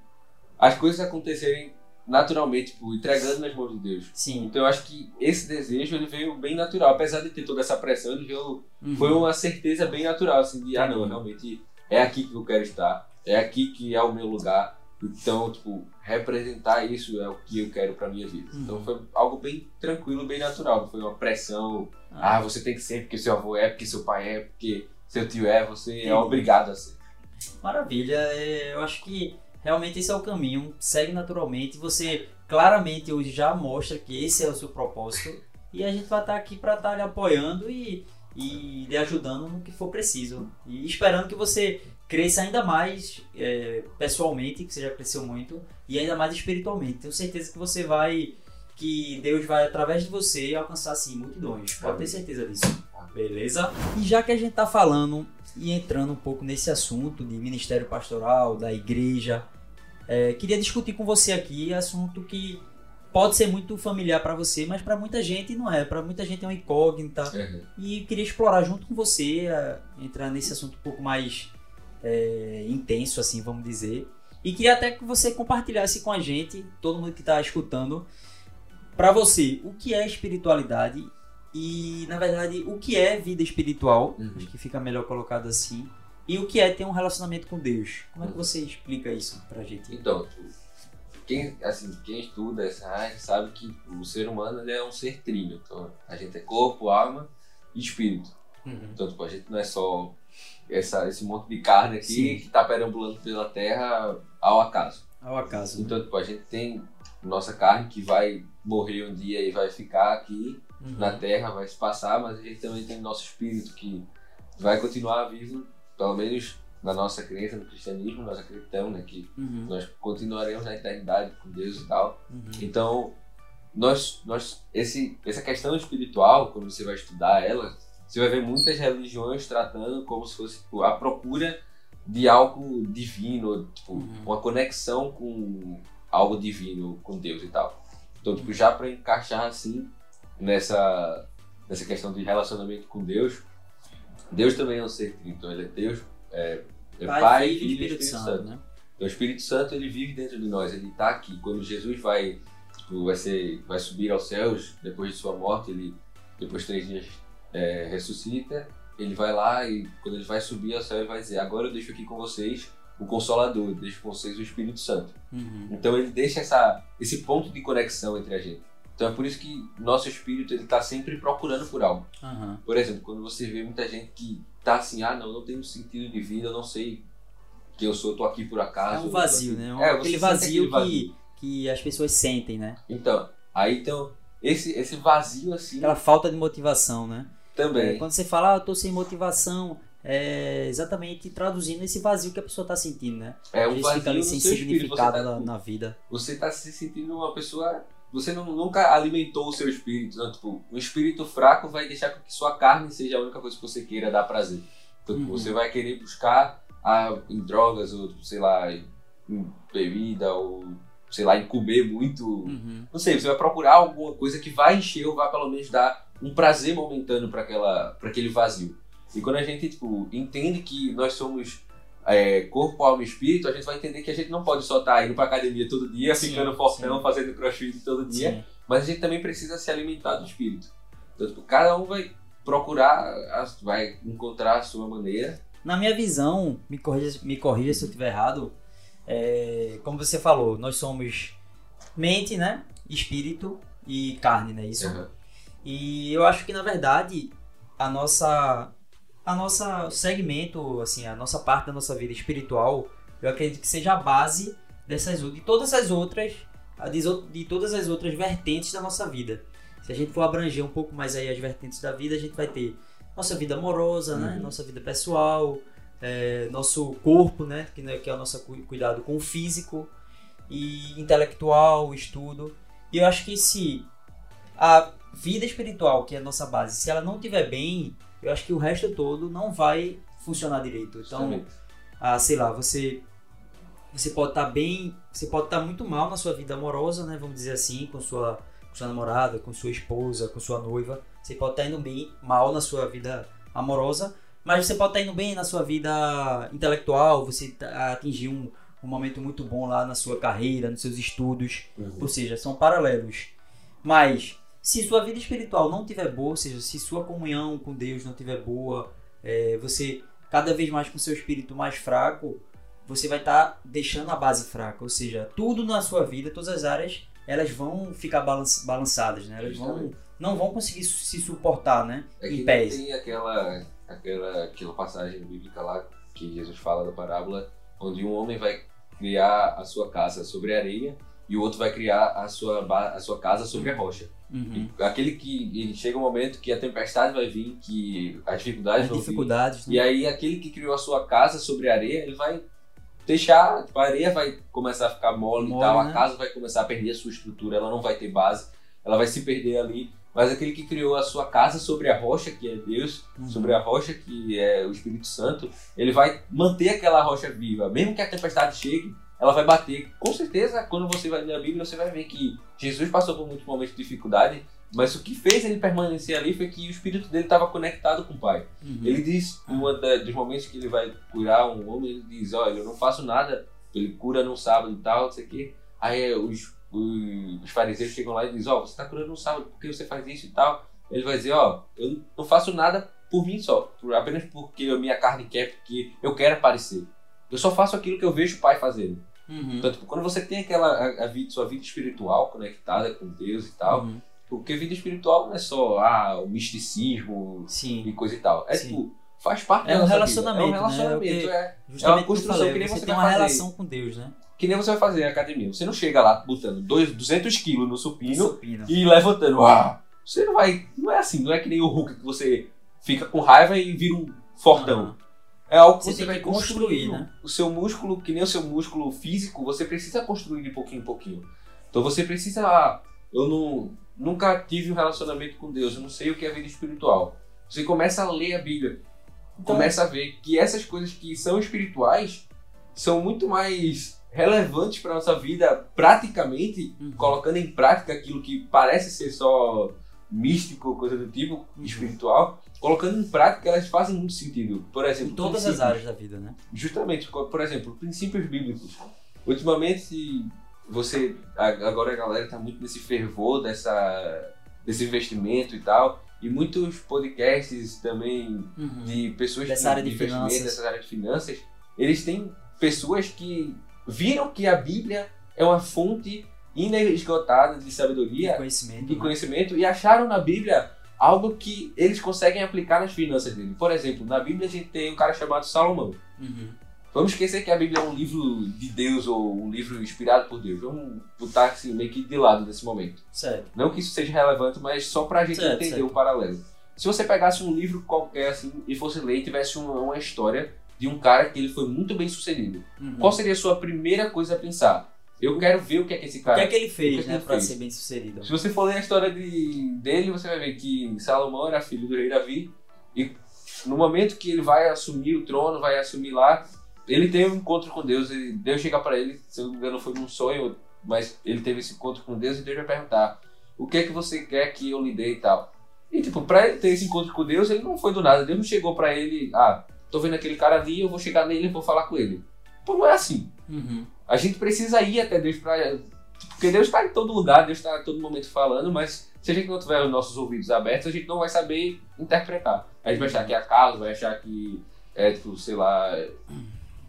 As coisas acontecerem naturalmente, tipo, entregando nas mãos de Deus. Sim. Então eu acho que esse desejo ele veio bem natural. Apesar de ter toda essa pressão, ele veio Uhum. foi uma certeza bem natural, assim, de, ah, não, realmente é aqui que eu quero estar, é aqui que é o meu lugar. Então, tipo, representar isso é o que eu quero pra minha vida. Uhum. Então foi algo bem tranquilo, bem natural. Não foi uma pressão, ah, você tem que ser porque seu avô é, porque seu pai é, porque seu tio é, você é obrigado a ser. Maravilha, é, eu acho que realmente esse é o caminho, segue naturalmente, você claramente hoje já mostra que esse é o seu propósito. E a gente vai estar aqui para estar lhe apoiando e, e lhe ajudando no que for preciso. E esperando que você cresça ainda mais é, pessoalmente, que você já cresceu muito, e ainda mais espiritualmente. Tenho certeza que você vai, que Deus vai através de você alcançar assim multidões, pode ter certeza disso. Beleza? E já que a gente tá falando e entrando um pouco nesse assunto de ministério pastoral, da igreja, é, queria discutir com você aqui assunto que pode ser muito familiar para você, mas para muita gente não é. Para muita gente é uma incógnita. E queria explorar junto com você, é, entrar nesse assunto um pouco mais é, intenso, assim, vamos dizer. E queria até que você compartilhasse com a gente, todo mundo que está escutando, para você, o que é espiritualidade e, na verdade, o que é vida espiritual, Uhum. acho que fica melhor colocado assim, e o que é ter um relacionamento com Deus. Como é que Uhum. você explica isso pra gente? Então, quem, assim, quem estuda essa área sabe que o ser humano ele é um ser trilho. Então, a gente é corpo, alma e espírito. Então, tipo, a gente não é só essa, esse monte de carne aqui Sim. que tá perambulando pela terra ao acaso. Ao acaso. né? Então, tipo, a gente tem nossa carne que vai morrer um dia e vai ficar aqui Uhum. na terra, vai se passar, mas a gente também tem nosso espírito que vai continuar vivo, pelo menos na nossa crença no cristianismo, nós acreditamos né, que Uhum. nós continuaremos na eternidade com Deus e tal. Uhum. Então, nós, nós esse, essa questão espiritual, quando você vai estudar ela, você vai ver muitas religiões tratando como se fosse tipo, a procura de algo divino, tipo, Uhum. uma conexão com algo divino, com Deus e tal. Então, tipo, já para encaixar assim nessa, nessa questão de relacionamento com Deus, Deus também é um ser trino. Então, ele é Deus, é, é Pai, Filho e Espírito Santo. né? Então, o Espírito Santo ele vive dentro de nós, ele está aqui. Quando Jesus vai, tipo, vai, ser, vai subir aos céus depois de sua morte, ele depois de três dias é, ressuscita. Ele vai lá e quando ele vai subir ao céu, ele vai dizer: Agora eu deixo aqui com vocês o Consolador, deixa com vocês o Espírito Santo. Uhum. Então ele deixa essa, esse ponto de conexão entre a gente. Então é por isso que nosso espírito ele está sempre procurando por algo. Aham. Por exemplo, quando você vê muita gente que tá assim, ah não, não tenho sentido de vida, eu não sei quem eu sou, eu tô aqui por É acaso. um eu tô vazio, né? Um- É, você aquele vazio, aquele vazio. Que, que as pessoas sentem, né? Então, aí então, esse, esse vazio assim Aquela falta de motivação, né? É, também. quando você fala, ah, eu tô sem motivação, é exatamente traduzindo esse vazio que a pessoa tá sentindo, né? É um vazio fica ali sem. Você significado tá, na, na vida. você tá se sentindo uma pessoa. Você não, nunca alimentou o seu espírito. Né? Tipo, um espírito fraco vai deixar que sua carne seja a única coisa que você queira dar prazer. Então, Uhum. você vai querer buscar ah, em drogas, ou sei lá, em bebida, ou sei lá, em comer muito. Uhum. Não sei, você vai procurar alguma coisa que vai encher ou vai pelo menos dar um prazer momentâneo para aquele vazio. E quando a gente tipo, entende que nós somos é, corpo, alma e espírito, a gente vai entender que a gente não pode só estar indo pra academia todo dia, Sim, ficando fortão, sim. fazendo crossfit todo dia, Sim. mas a gente também precisa se alimentar do espírito. Então, tipo, cada um vai procurar, vai encontrar a sua maneira. Na minha visão, me corrija, me corrija se eu estiver errado, é, como você falou, nós somos mente, né? Espírito e carne, né? Isso. Uhum. E eu acho que na verdade a nossa a nossa segmento, assim, a nossa parte da nossa vida espiritual, eu acredito que seja a base dessas de todas as outras de, todas as outras vertentes da nossa vida. Se a gente for abranger um pouco mais aí as vertentes da vida, a gente vai ter nossa vida amorosa, né? Uhum. Nossa vida pessoal, é, nosso corpo, né? Que, né, que é o nosso cu- cuidado com o físico e intelectual, estudo. E eu acho que se a vida espiritual, que é a nossa base, se ela não estiver bem, eu acho que o resto todo não vai funcionar direito. Então, ah, sei lá, você você pode estar bem, você pode estar muito mal na sua vida amorosa, né? Vamos dizer assim, com sua, com sua namorada, com sua esposa, com sua noiva. Você pode estar indo bem, mal na sua vida amorosa, mas você pode estar indo bem na sua vida intelectual, você tá- atingir um, um momento muito bom lá na sua carreira, nos seus estudos. Uhum. Ou seja, são paralelos. Mas se sua vida espiritual não tiver boa, ou seja, se sua comunhão com Deus não tiver boa, é, você cada vez mais com seu espírito mais fraco, você vai estar deixando a base fraca. Ou seja, tudo na sua vida, todas as áreas, elas vão ficar balan- balançadas, né? Elas vão, não vão conseguir se suportar, né? É em pés. tem aquela, aquela, aquela passagem bíblica lá que Jesus fala da parábola, onde um homem vai criar a sua casa sobre areia e o outro vai criar a sua, a sua casa sobre a rocha. Uhum. E aquele que chega um momento que a tempestade vai vir, que as dificuldades As vão dificuldades, vir. né? E aí aquele que criou a sua casa sobre a areia, ele vai deixar, tipo, a areia vai começar a ficar mole, Mole, e tal, né? a casa vai começar a perder a sua estrutura, ela não vai ter base, ela vai se perder ali. Mas aquele que criou a sua casa sobre a rocha, que é Deus, Uhum. sobre a rocha, que é o Espírito Santo, ele vai manter aquela rocha viva. Mesmo que a tempestade chegue, ela vai bater. Com certeza, quando você vai ler a Bíblia, você vai ver que Jesus passou por muitos momentos de dificuldade, mas o que fez ele permanecer ali foi que o espírito dele estava conectado com o Pai. Uhum. Ele diz, em um dos momentos que ele vai curar um homem, ele diz: Olha, eu não faço nada. Ele cura num sábado e tal, não sei o quê. Aí os, os, os fariseus chegam lá e dizem: Ó, você está curando num sábado, por que você faz isso e tal? Ele vai dizer: Ó, eu não faço nada por mim só, por- apenas porque a minha carne quer, porque eu quero aparecer. Eu só faço aquilo que eu vejo o Pai fazendo. Uhum. Então, tipo, quando você tem aquela a, a vida, sua vida espiritual conectada com Deus e tal, Uhum. porque vida espiritual não é só ah, o misticismo Sim. e coisa e tal. É Sim. tipo, faz parte É da um relacionamento, vida. É um né? relacionamento, É o é. Justamente o que construção falei, que nem você você tem uma fazer. relação com Deus, né? Que nem você vai fazer na academia. Você não chega lá botando dois, 200 quilos no supino Supino. e levantando. Ah, você não vai. Não é assim, não é que nem o Hulk que você fica com raiva e vira um fortão. Aham. É algo que Você você, vai construir, né? O seu músculo, que nem o seu músculo físico, você precisa construir de pouquinho em pouquinho. Então você precisa. ah, eu não, nunca tive um relacionamento com Deus, eu não sei o que é vida espiritual. Você começa a ler a Bíblia, Então- começa a ver que essas coisas que são espirituais são muito mais relevantes para nossa vida praticamente, Uhum. colocando em prática aquilo que parece ser só místico, coisa do tipo, Uhum. espiritual, colocando em prática elas fazem muito sentido. Por Em exemplo, todas as áreas da vida, né? Justamente, por exemplo, princípios bíblicos. Ultimamente, você. Agora a galera tá muito nesse fervor dessa, desse investimento e tal. E muitos podcasts também Uhum. de pessoas Dessa que- área de investimento, finanças. dessa área de finanças, eles têm pessoas que viram que a Bíblia é uma fonte inesgotada de sabedoria De conhecimento. de né? conhecimento e acharam na Bíblia algo que eles conseguem aplicar nas finanças dele. Por exemplo, na Bíblia a gente tem um cara chamado Salomão. Uhum. Vamos esquecer que a Bíblia é um livro de Deus ou um livro inspirado por Deus. Vamos botar assim, meio que de lado nesse momento. Certo. Não que isso seja relevante, mas só pra gente Certo, entender certo. o paralelo. Se você pegasse um livro qualquer assim e fosse ler e tivesse uma, uma história de um cara que ele foi muito bem sucedido, Uhum. qual seria a sua primeira coisa a pensar? Eu quero ver o que é que esse O cara que é que ele O que fez, é que né, ele pra fez? ser bem sucedido? Se você for ler a história de, dele, você vai ver que Salomão era filho do rei Davi e no momento que ele vai assumir o trono, vai assumir lá, ele tem um encontro com Deus e Deus chega para ele, se eu não me engano foi num sonho, mas ele teve esse encontro com Deus e Deus vai perguntar o que é que você quer que eu lhe dê e tal. E tipo, pra ele ter esse encontro com Deus, ele não foi do nada. Deus não chegou pra ele, ah, tô vendo aquele cara ali, eu vou chegar nele e vou falar com ele. Pô, não é assim. Uhum. A gente precisa ir até Deus pra. Porque Deus está em todo lugar, Deus está a todo momento falando, mas se a gente não tiver os nossos ouvidos abertos, a gente não vai saber interpretar. A gente vai achar que é acaso, vai achar que é, tipo, sei lá,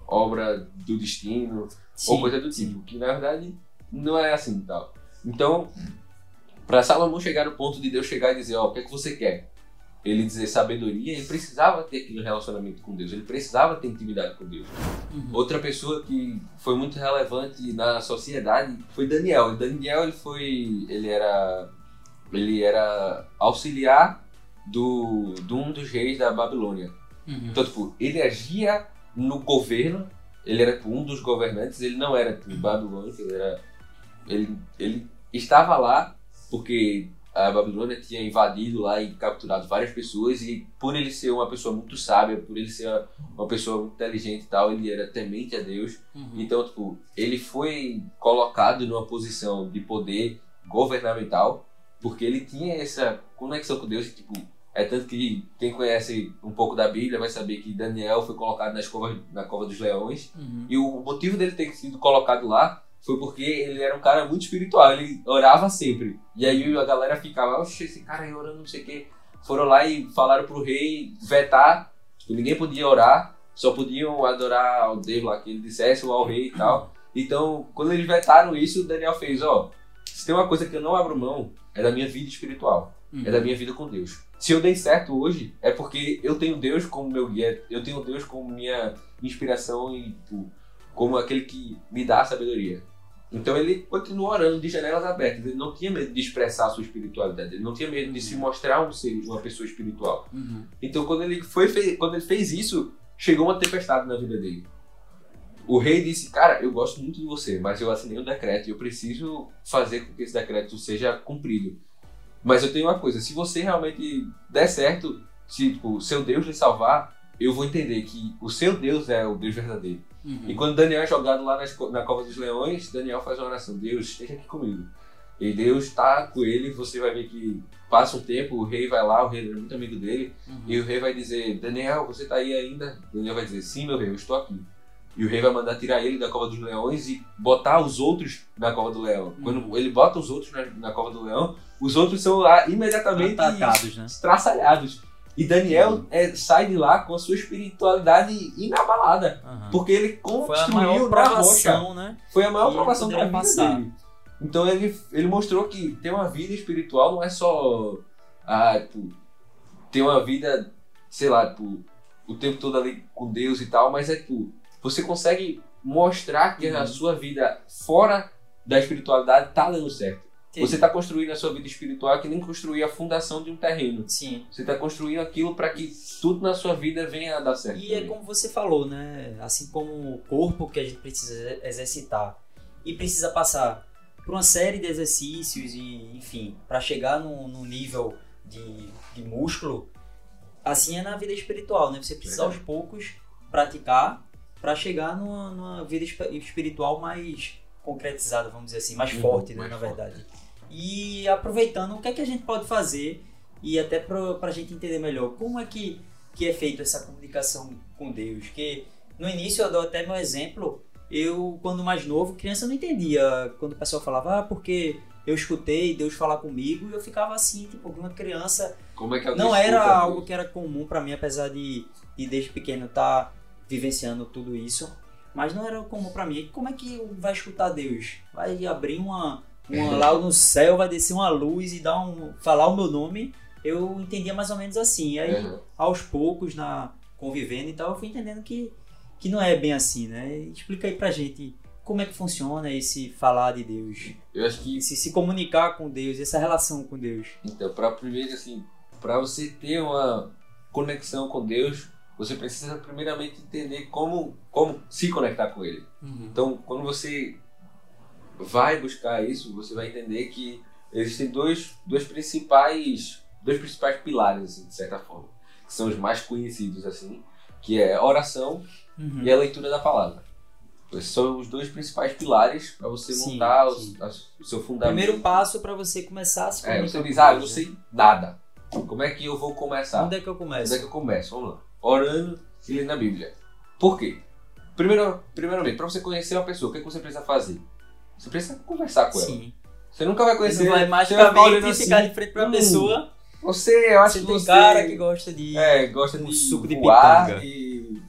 obra do destino, ou Sim, coisa do sim. tipo, que na verdade não é assim e tal. Então, para Salomão chegar no ponto de Deus chegar e dizer, ó, o que é que você quer? Ele dizer sabedoria, ele precisava ter aquele relacionamento com Deus, ele precisava ter intimidade com Deus. Uhum. Outra pessoa que foi muito relevante na sociedade foi Daniel. E Daniel ele foi, ele era, ele era auxiliar do, de um dos reis da Babilônia. Uhum. Então, tipo, ele agia no governo, ele era tipo, um dos governantes, ele não era tipo, babilônico, ele era, ele, ele estava lá porque a Babilônia tinha invadido lá e capturado várias pessoas e por ele ser uma pessoa muito sábia, por ele ser uma pessoa muito inteligente e tal, ele era temente a Deus. Uhum. Então, tipo, ele foi colocado numa posição de poder governamental porque ele tinha essa conexão com Deus, tipo, é tanto que quem conhece um pouco da Bíblia vai saber que Daniel foi colocado na cova, na cova dos leões Uhum. e o motivo dele ter sido colocado lá foi porque ele era um cara muito espiritual, ele orava sempre. E aí a galera ficava, oxe, esse cara aí orando, não sei o quê. Foram lá e falaram pro rei vetar, tipo, ninguém podia orar, só podiam adorar ao Deus lá que ele dissesse ou ao rei e tal. Então, quando eles vetaram isso, Daniel fez, ó, se tem uma coisa que eu não abro mão, é da minha vida espiritual, Uhum. é da minha vida com Deus. Se eu dei certo hoje, é porque eu tenho Deus como meu guia, eu tenho Deus como minha inspiração e tipo, como aquele que me dá a sabedoria. Então ele continuou orando de janelas abertas. Ele não tinha medo de expressar a sua espiritualidade. Ele não tinha medo de se mostrar um ser, uma pessoa espiritual. Uhum. Então quando ele foi fe- quando ele fez isso, chegou uma tempestade na vida dele. O rei disse: "Cara, eu gosto muito de você, mas eu assinei um decreto e eu preciso fazer com que esse decreto seja cumprido. Mas eu tenho uma coisa, se você realmente der certo, se tipo, seu Deus lhe salvar, eu vou entender que o seu Deus é o Deus verdadeiro. Uhum. E quando Daniel é jogado lá nas na cova dos leões, Daniel faz uma oração: Deus, esteja aqui comigo. E Deus está com ele, você vai ver que passa um tempo, o rei vai lá, o rei é muito amigo dele, Uhum. e o rei vai dizer: Daniel, você está aí ainda? Daniel vai dizer: Sim, meu rei, eu estou aqui. E o rei vai mandar tirar ele da cova dos leões e botar os outros na cova do leão. Uhum. Quando ele bota os outros na, na cova do leão, os outros são lá imediatamente Atacados, né? estraçalhados. E Daniel é, sai de lá com a sua espiritualidade inabalada. Aham. Porque ele a construiu na rocha. né? Foi a maior provação da vida passar. dele. Então ele, ele mostrou que ter uma vida espiritual não é só ah, tipo, ter uma vida, sei lá, tipo, o tempo todo ali com Deus e tal, mas é tipo, você consegue mostrar que a Uhum. sua vida fora da espiritualidade tá dando certo. Entendi. Você está construindo a sua vida espiritual que nem construir a fundação de um terreno. Sim. Você está construindo aquilo para que tudo na sua vida venha a dar certo. E é também. como você falou, né? Assim como o corpo que a gente precisa exercitar e precisa passar por uma série de exercícios e, enfim, para chegar num, num nível de, de músculo, assim é na vida espiritual, né? Você precisa aos poucos praticar para chegar numa, numa vida esp- espiritual mais concretizada, vamos dizer assim, mais Uhum, forte, né, mais na forte. verdade. E aproveitando, o que é que a gente pode fazer e até para a gente entender melhor como é que, que é feito essa comunicação com Deus? Que no início eu dou até meu exemplo, eu quando mais novo, criança não entendia quando o pessoal falava, ah, porque eu escutei Deus falar comigo e eu ficava assim, tipo, uma criança Como é que não era escuta algo que era comum pra mim, apesar de, de desde pequeno estar vivenciando tudo isso. Mas não era como pra mim. Como é que vai escutar Deus? Vai abrir uma, uma lá no céu, vai descer uma luz e dar um, falar o meu nome. Eu entendia mais ou menos assim. Aí, Uhum. aos poucos, na convivendo e tal, eu fui entendendo que, que não é bem assim, né? Explica aí pra gente como é que funciona esse falar de Deus. Eu acho que Esse se comunicar com Deus, essa relação com Deus. Então, para primeiro assim, para você ter uma conexão com Deus, você precisa primeiramente entender como como se conectar com Ele. Então, quando você vai buscar isso, você vai entender que existem dois, dois principais dois principais pilares assim, de certa forma, que são os mais conhecidos assim, que é a oração Uhum. e a leitura da palavra. Esses são os dois principais pilares para você Sim, montar os- sim. as- o seu O fundamento. primeiro passo para você começar a se É, você diz, ah, eu não Deus, né? sei nada. Como é que eu vou começar? Onde é que eu começo? Onde é que eu começo? Vamos lá. Orando e lendo a Bíblia. Por quê? Primeiro, primeiramente, para você conhecer uma pessoa, o que, é que você precisa fazer? Você precisa conversar com ela. Sim. Você nunca vai conhecer. vai você vai magicamente assim. ficar de frente pra hum, pessoa. Você, eu acho Você que tem você. cara que gosta de. É, gosta um de suco de pitanga. e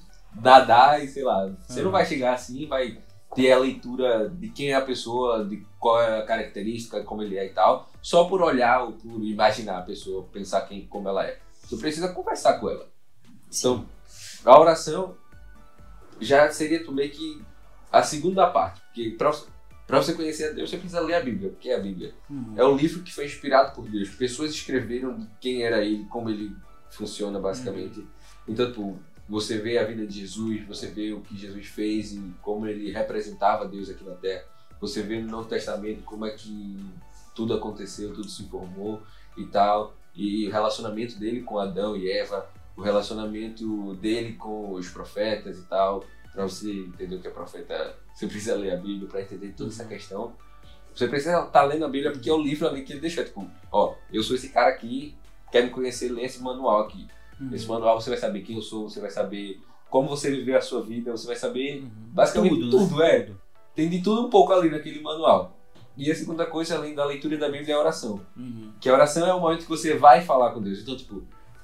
nadar e sei lá. Você Uhum. não vai chegar assim, vai ter a leitura de quem é a pessoa, de qual é a característica, como ele é e tal, só por olhar ou por imaginar a pessoa, pensar quem, como ela é. Você precisa conversar com ela. Então, a oração já seria meio que a segunda parte, porque para você conhecer a Deus, você precisa ler a Bíblia, o que é a Bíblia? Uhum. É o livro que foi inspirado por Deus. Pessoas escreveram quem era ele, como ele funciona basicamente. Então, tipo, você vê a vida de Jesus, você vê o que Jesus fez e como ele representava Deus aqui na Terra. Você vê no Novo Testamento como é que tudo aconteceu, tudo se formou e tal. E o relacionamento dele com Adão e Eva, o relacionamento dele com os profetas e tal. Pra você entender o que é profeta, você precisa ler a Bíblia para entender toda essa questão. Você precisa estar lendo a Bíblia porque é o livro ali que ele deixou. Tipo, ó, eu sou esse cara aqui, quer me conhecer, lê esse manual aqui. Uhum. Nesse manual você vai saber quem eu sou, você vai saber como você viveu a sua vida, você vai saber Uhum. basicamente Tudo, tudo, né? é. Tem de tudo um pouco ali naquele manual. E a segunda coisa, além da leitura da Bíblia, é a oração. Uhum. Que a oração é o momento que você vai falar com Deus. Então, tipo,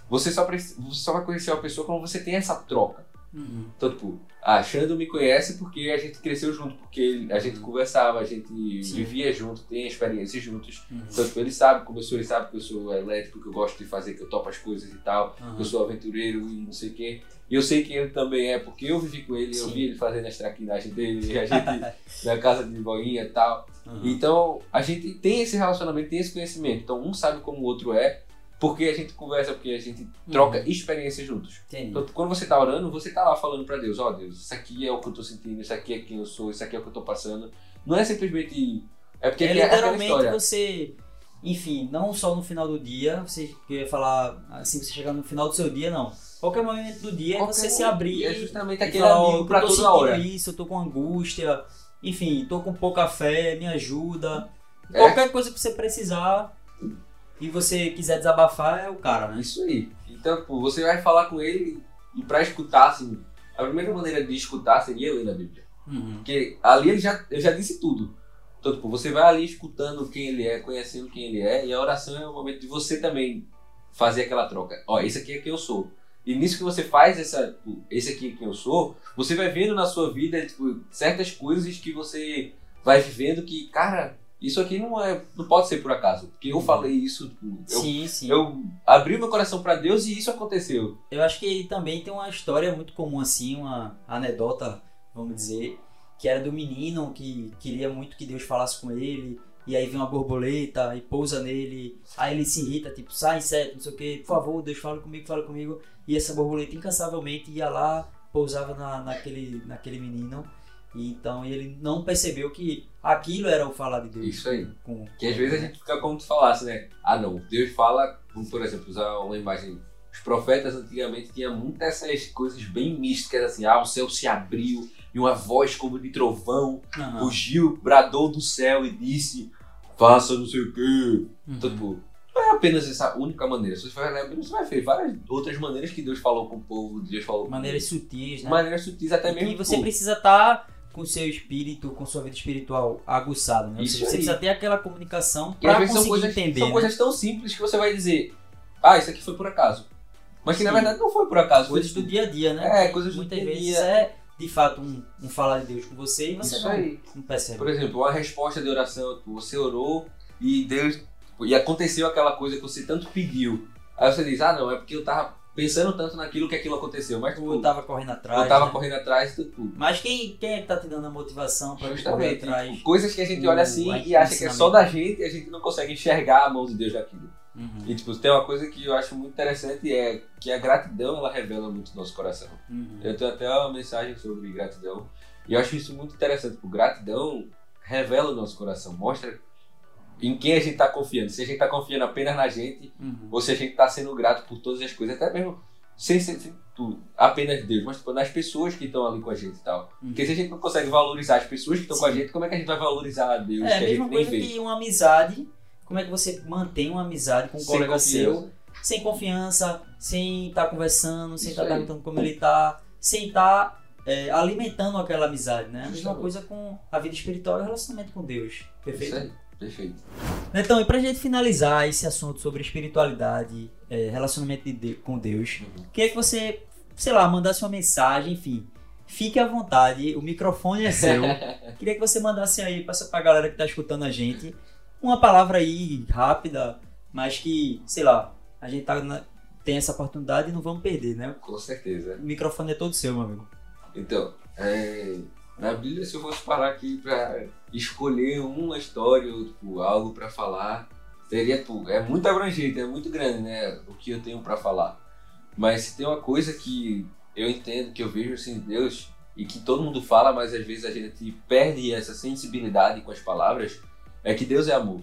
você só, você só vai conhecer uma pessoa quando você tem essa troca. Uhum. Então, tipo, a Xando me conhece porque a gente cresceu junto, porque a gente conversava, a gente Sim. vivia junto, tem experiências juntos. Uhum. Então, tipo, ele sabe como eu sou, ele sabe que eu sou elétrico, que eu gosto de fazer, que eu topo as coisas e tal, Uhum. que eu sou aventureiro e não sei o quê. E eu sei que ele também é, porque eu vivi com ele, eu Sim. vi ele fazendo as traquinagens dele, a gente na casa de boinha e tal. Uhum. Então, a gente tem esse relacionamento, tem esse conhecimento. Então, um sabe como o outro é, porque a gente conversa, porque a gente troca Uhum. experiências juntos. Entendi. Então, quando você tá orando, você tá lá falando pra Deus, ó Deus, isso aqui é o que eu tô sentindo, isso aqui é quem eu sou, isso aqui é o que eu tô passando. Não é simplesmente... É porque É é literalmente história. você, enfim, não só no final do dia, você queria falar assim, você chegar no final do seu dia, não. Qualquer momento do dia é Qualquer você se abrir É justamente aquele falar, amigo eu pra toda sentindo hora. isso, eu tô com angústia, enfim, tô com pouca fé, me ajuda. É. Qualquer coisa que você precisar e você quiser desabafar é o cara, né? Isso aí. Então, você vai falar com ele e pra escutar, assim, a primeira maneira de escutar seria ler na Bíblia. Uhum. Porque ali ele já, eu já disse tudo. Então, tipo, você vai ali escutando quem ele é, conhecendo quem ele é, e a oração é o momento de você também fazer aquela troca. Ó, esse aqui é quem eu sou. E nisso que você faz essa, esse aqui é quem eu sou, você vai vendo na sua vida, tipo, certas coisas que você vai vivendo que, cara, isso aqui não é, não pode ser por acaso. Porque eu falei isso, tipo, eu, Sim, sim. eu abri meu coração pra Deus e isso aconteceu. Eu acho que também tem uma história muito comum assim, uma anedota, vamos dizer, que era do menino que queria muito que Deus falasse com ele, e aí vem uma borboleta e pousa nele, aí ele se irrita, tipo, sai inseto, não sei o que, por favor, Deus fala comigo, fala comigo, e essa borboleta incansavelmente ia lá, pousava na, naquele, naquele menino, e então ele não percebeu que aquilo era o falar de Deus. Isso aí. Com, Que às vezes a gente fica como tu falasse, né? Ah, não. Deus fala, por exemplo, usar uma imagem. Os profetas antigamente tinham muitas essas coisas bem místicas, assim. Ah, o céu se abriu e uma voz como de trovão rugiu, bradou do céu e disse: Faça não sei o quê. Então, Uhum. tipo, não é apenas essa única maneira. Se você vai Bíblia, você vai ver várias outras maneiras que Deus falou com o povo, Deus falou Maneiras sutis, né? maneiras sutis, até mesmo. E você pô, precisa estar com seu espírito, com sua vida espiritual aguçado, né? Ou Isso seja, você precisa ter aquela comunicação são conseguir coisas, entender. são né? coisas tão simples que você vai dizer, ah, isso aqui foi por acaso. Mas que na Sim. verdade não foi por acaso. foi Coisas do dia a dia, né? É, coisas do Muitas dia a vezes dia. é de fato um, um falar de Deus com você e você não, não percebe. Por exemplo, uma resposta de oração, você orou e Deus e aconteceu aquela coisa que você tanto pediu. Aí você diz, ah não, é porque eu tava pensando tanto naquilo que aquilo aconteceu. Mas tipo, eu tava correndo atrás. eu tava né? correndo atrás e tudo. Mas quem, quem é que tá te dando a motivação pra correr atrás? Coisas que a gente olha assim e acha que é só da gente e a gente não consegue enxergar a mão de Deus naquilo. Uhum, E tipo, tem uma coisa que eu acho muito interessante é que a gratidão ela revela muito o nosso coração. uhum. Eu tenho até uma mensagem sobre gratidão. E eu acho isso muito interessante, porque gratidão revela o nosso coração, mostra em quem a gente está confiando. Se a gente está confiando apenas na gente, Uhum. ou se a gente está sendo grato por todas as coisas, até mesmo sem ser apenas Deus, mas tipo, nas pessoas que estão ali com a gente e tal. Uhum. Porque se a gente não consegue valorizar as pessoas que estão com a gente, como é que a gente vai valorizar a Deus É a mesma coisa que uma amizade. Como é que você mantém uma amizade com um Sem colega seu confiança. sem confiança, sem estar conversando, sem estar aí. perguntando como ele tá, sem estar é, alimentando aquela amizade, né? A mesma coisa com a vida espiritual e o relacionamento com Deus. Perfeito? Perfeito. Então, e pra gente finalizar esse assunto sobre espiritualidade, é, relacionamento de De- com Deus, Uhum. queria que você, sei lá, mandasse uma mensagem, enfim. Fique à vontade, o microfone é seu. Queria que você mandasse aí pra, pra galera que tá escutando a gente uma palavra aí rápida, mas que, sei lá, a gente tá na- tem essa oportunidade e não vamos perder, né? Com certeza. O microfone é todo seu, meu amigo. Então, é, na Bíblia, se eu fosse parar aqui pra escolher uma história ou tipo, algo pra falar, seria tipo, é muito abrangente, é muito grande, né? O que eu tenho pra falar. Mas se tem uma coisa que eu entendo, que eu vejo assim de Deus e que todo mundo fala, mas às vezes a gente perde essa sensibilidade com as palavras, é que Deus é amor.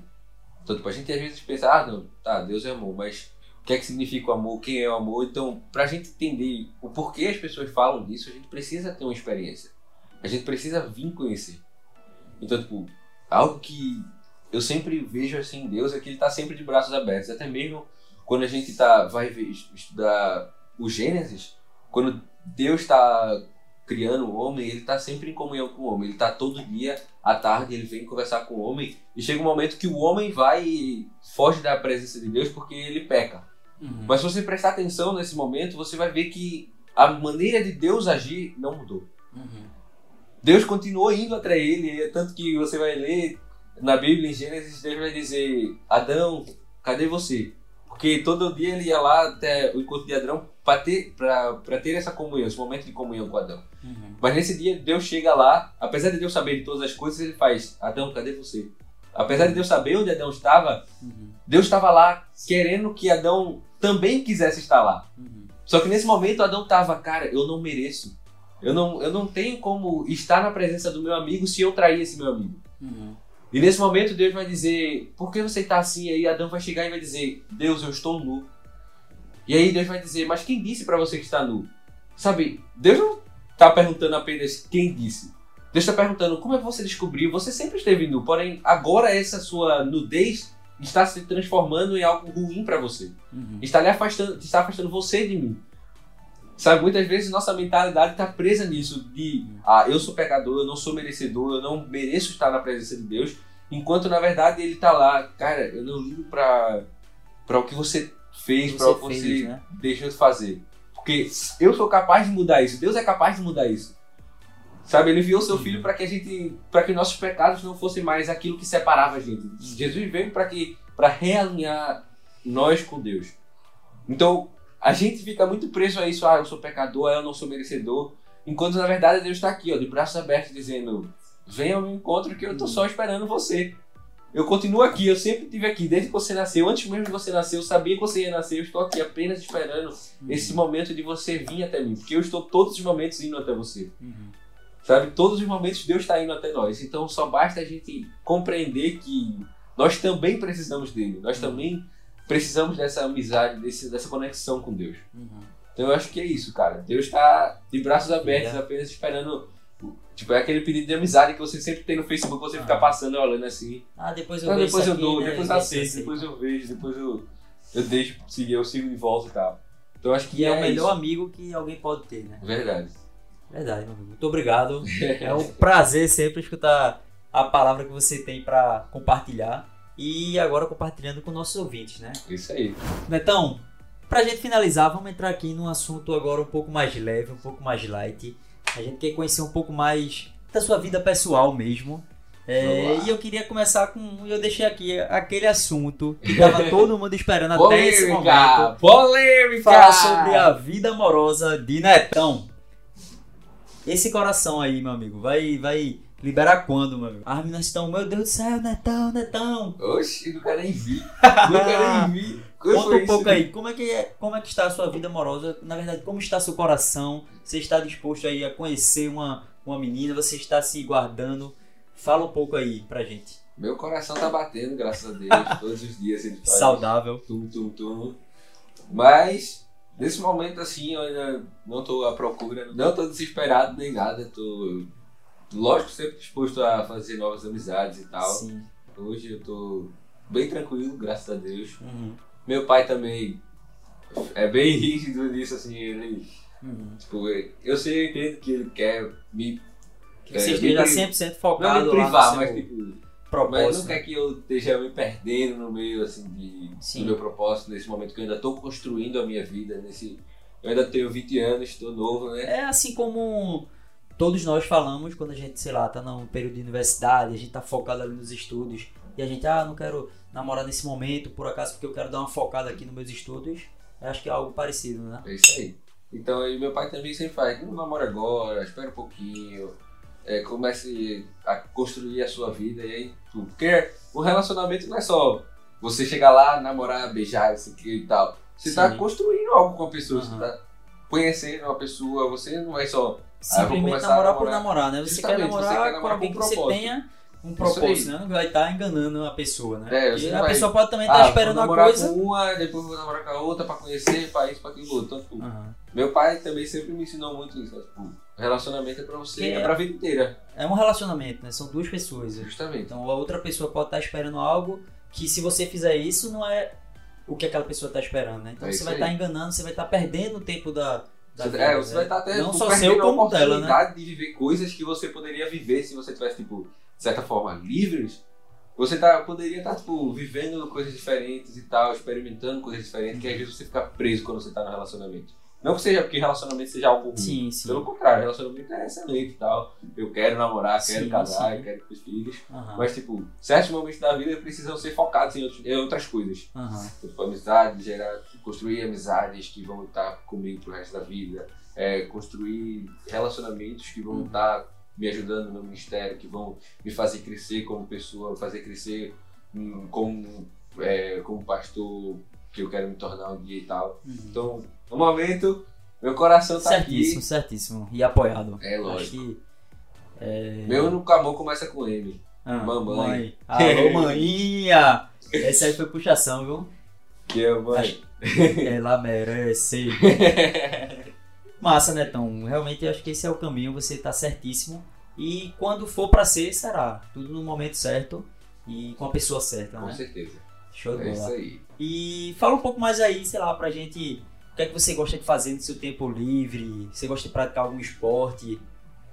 Então, tipo, a gente às vezes pensa, ah, não, tá, Deus é amor, mas o que é que significa o amor, quem é o amor. Então, pra gente entender o porquê as pessoas falam disso, a gente precisa ter uma experiência. A gente precisa vir conhecer. Então, tipo, algo que eu sempre vejo assim em Deus é que ele tá sempre de braços abertos. Até mesmo quando a gente tá, vai estudar o Gênesis, quando Deus está criando o homem, ele tá sempre em comunhão com o homem. Ele tá todo dia, à tarde, ele vem conversar com o homem. E chega um momento que o homem vai e foge da presença de Deus porque ele peca. Mas se você prestar atenção nesse momento, você vai ver que a maneira de Deus agir não mudou. Uhum. Deus continuou indo atrás ele, é tanto que você vai ler na Bíblia, em Gênesis, Deus vai dizer: Adão, cadê você? Porque todo dia ele ia lá até o encontro de Adão para ter, pra, pra ter essa comunhão, esse momento de comunhão com Adão. Uhum. Mas nesse dia, Deus chega lá, apesar de Deus saber de todas as coisas, ele faz: Adão, cadê você? Apesar de Deus saber onde Adão estava, Uhum. Deus estava lá querendo que Adão também quisesse estar lá. Uhum. Só que nesse momento Adão tava, cara, eu não mereço. Eu não, eu não tenho como estar na presença do meu amigo se eu trair esse meu amigo. Uhum. E nesse momento Deus vai dizer, por que você tá assim? Aí Adão vai chegar e vai dizer, Deus, eu estou nu. E aí Deus vai dizer, mas quem disse para você que está nu? Sabe, Deus não tá perguntando apenas quem disse. Deus está perguntando como é que você descobriu. Você sempre esteve nu, porém agora essa sua nudez está se transformando em algo ruim para você Uhum. está lhe afastando, está afastando você de mim. Sabe, muitas vezes nossa mentalidade está presa nisso de ah, eu sou pecador, eu não sou merecedor, eu não mereço estar na presença de Deus, enquanto na verdade ele está lá, cara, eu não ligo para para o que você fez, para o que fez, você né? deixou de fazer. Porque eu sou capaz de mudar isso, Deus é capaz de mudar isso. Sabe, ele enviou seu Uhum. filho para que a gente, para que nossos pecados não fossem mais aquilo que separava a gente. Jesus veio para que para realinhar nós com Deus. Então, a gente fica muito preso a isso, ah, eu sou pecador, eu não sou merecedor, enquanto na verdade Deus está aqui, ó, de braços abertos dizendo: "Venha ao meu encontro que eu tô só esperando você". Eu continuo aqui, eu sempre estive aqui, desde que você nasceu, antes mesmo de você nascer, eu sabia que você ia nascer, eu estou aqui apenas esperando esse momento de você vir até mim, porque eu estou todos os momentos indo até você. Uhum. Sabe? Todos os momentos Deus está indo até nós. Então só basta a gente compreender que nós também precisamos dele. Nós também precisamos dessa amizade, desse, dessa conexão com Deus. Uhum. Então eu acho que é isso, cara. Deus está de braços abertos, É. apenas esperando. Tipo, é aquele pedido de amizade que você sempre tem no Facebook, você fica Ah. passando olhando assim. Ah, depois eu Ah, vejo depois eu aqui, dou, né? depois eu aceito, depois eu vejo, depois eu, eu deixo seguir, eu sigo de volta e tal. Então eu acho que E é, o melhor isso. amigo que alguém pode ter, né? Verdade. Verdade, meu amigo. Muito obrigado. É um prazer sempre escutar a palavra que você tem pra compartilhar. E agora compartilhando com nossos ouvintes, né? Isso aí. Netão, pra gente finalizar, vamos entrar aqui num assunto agora um pouco mais leve, um pouco mais light. A gente quer conhecer um pouco mais da sua vida pessoal mesmo. É, e eu queria começar com. Eu deixei aqui aquele assunto que tava todo mundo esperando até esse Polêmica! momento. Polêmica! Falar sobre a vida amorosa de Netão. Esse coração aí, meu amigo, vai, vai liberar quando, meu amigo? As meninas estão, meu Deus do céu, Netão, Netão. Oxi, nunca nem vi. nunca nem vi. Como Conta um pouco isso? aí, como é, que é, como é que está a sua vida amorosa? Na verdade, como está seu coração? Você está disposto aí a conhecer uma, uma menina? Você está se guardando? Fala um pouco aí pra gente. Meu coração tá batendo, graças a Deus. Todos os dias ele faz. Saudável. Tum, tum, tum. Mas, nesse momento assim, eu ainda não tô à procura. Não tô desesperado nem nada. Tô, lógico, sempre disposto a fazer novas amizades e tal. Sim. Hoje eu tô bem tranquilo, graças a Deus. Uhum. Meu pai também é bem rígido nisso, assim, ele. Uhum. Tipo, eu sei, eu entendo que ele quer me. Que você É, esteja me- 100% Não focado me lá privar, no mas tipo. Mas propósito. não quer que eu esteja me perdendo no meio assim de, Sim. do meu propósito nesse momento que eu ainda estou construindo a minha vida nesse eu ainda tenho 20 anos estou novo né É assim como todos nós falamos quando a gente, sei lá, tá num período de universidade, a gente tá focado ali nos estudos e a gente, ah, não quero namorar nesse momento, por acaso, porque eu quero dar uma focada aqui nos meus estudos. Eu acho que é algo parecido, né? é isso aí então aí meu pai também sempre faz não namora agora espera um pouquinho é, comece a construir a sua vida e aí tudo porque o relacionamento não é só você chegar lá namorar beijar isso aqui e tal você está Sim. construindo algo com a pessoa Aham. você está conhecendo uma pessoa você não vai só Simplesmente namorar por namorar. né? Você quer você namorar quer com namorar alguém com que você tenha um propósito, né? Não vai estar enganando a pessoa, né? É, Porque você a vai- pessoa pode também estar Ah, esperando vou uma coisa. com uma, depois vou namorar com a outra pra conhecer, pra isso, pra aquilo outro. Então, tipo, Aham. meu pai também sempre me ensinou muito isso. né? Tipo, relacionamento é pra você, é é- pra vida inteira. É um relacionamento, né? São duas pessoas. Justamente. Então a outra pessoa pode estar esperando algo que se você fizer isso não é o que aquela pessoa está esperando, né? Então É você vai estar enganando, você vai estar perdendo o tempo da Você, vida, é, você né? vai estar até não só seu a como dela, né? oportunidade de viver coisas que você poderia viver se você tivesse, tipo, de certa forma, livres. Você tá, poderia estar, tipo, vivendo coisas diferentes e tal, experimentando coisas diferentes, que às vezes você fica preso quando você tá no relacionamento. Não que seja porque relacionamento seja algo ruim. Sim, sim. Pelo contrário, relacionamento é excelente e tal. Eu quero namorar, quero Sim, casar, sim. eu quero ter filhos. Aham, Mas, tipo, certos momentos da vida precisam ser focados em, outros- em outras coisas. aham. Tipo, amizade, gerar, construir amizades que vão estar comigo pro resto da vida. É, construir relacionamentos que vão Uhum. estar me ajudando no ministério, que vão me fazer crescer como pessoa, fazer crescer hum, como, é, como pastor que eu quero me tornar um dia e tal. Uhum. Então, no momento, meu coração tá certíssimo, aqui. certíssimo. E apoiado. É lógico. Que. É... Meu no amor começa com M. Ah, mamãe. mãe. Alô, maninha! Essa aí foi puxação, viu? Que é mãe. Ela merece. Massa, Netão. Realmente eu acho que esse é o caminho, você tá certíssimo. E quando for pra ser, será. Tudo no momento certo e com a pessoa certa, Com né? certeza. Show de É isso bola. aí. E fala um pouco mais aí, sei lá, pra gente. O que é que você gosta de fazer no seu tempo livre? Você gosta de praticar algum esporte?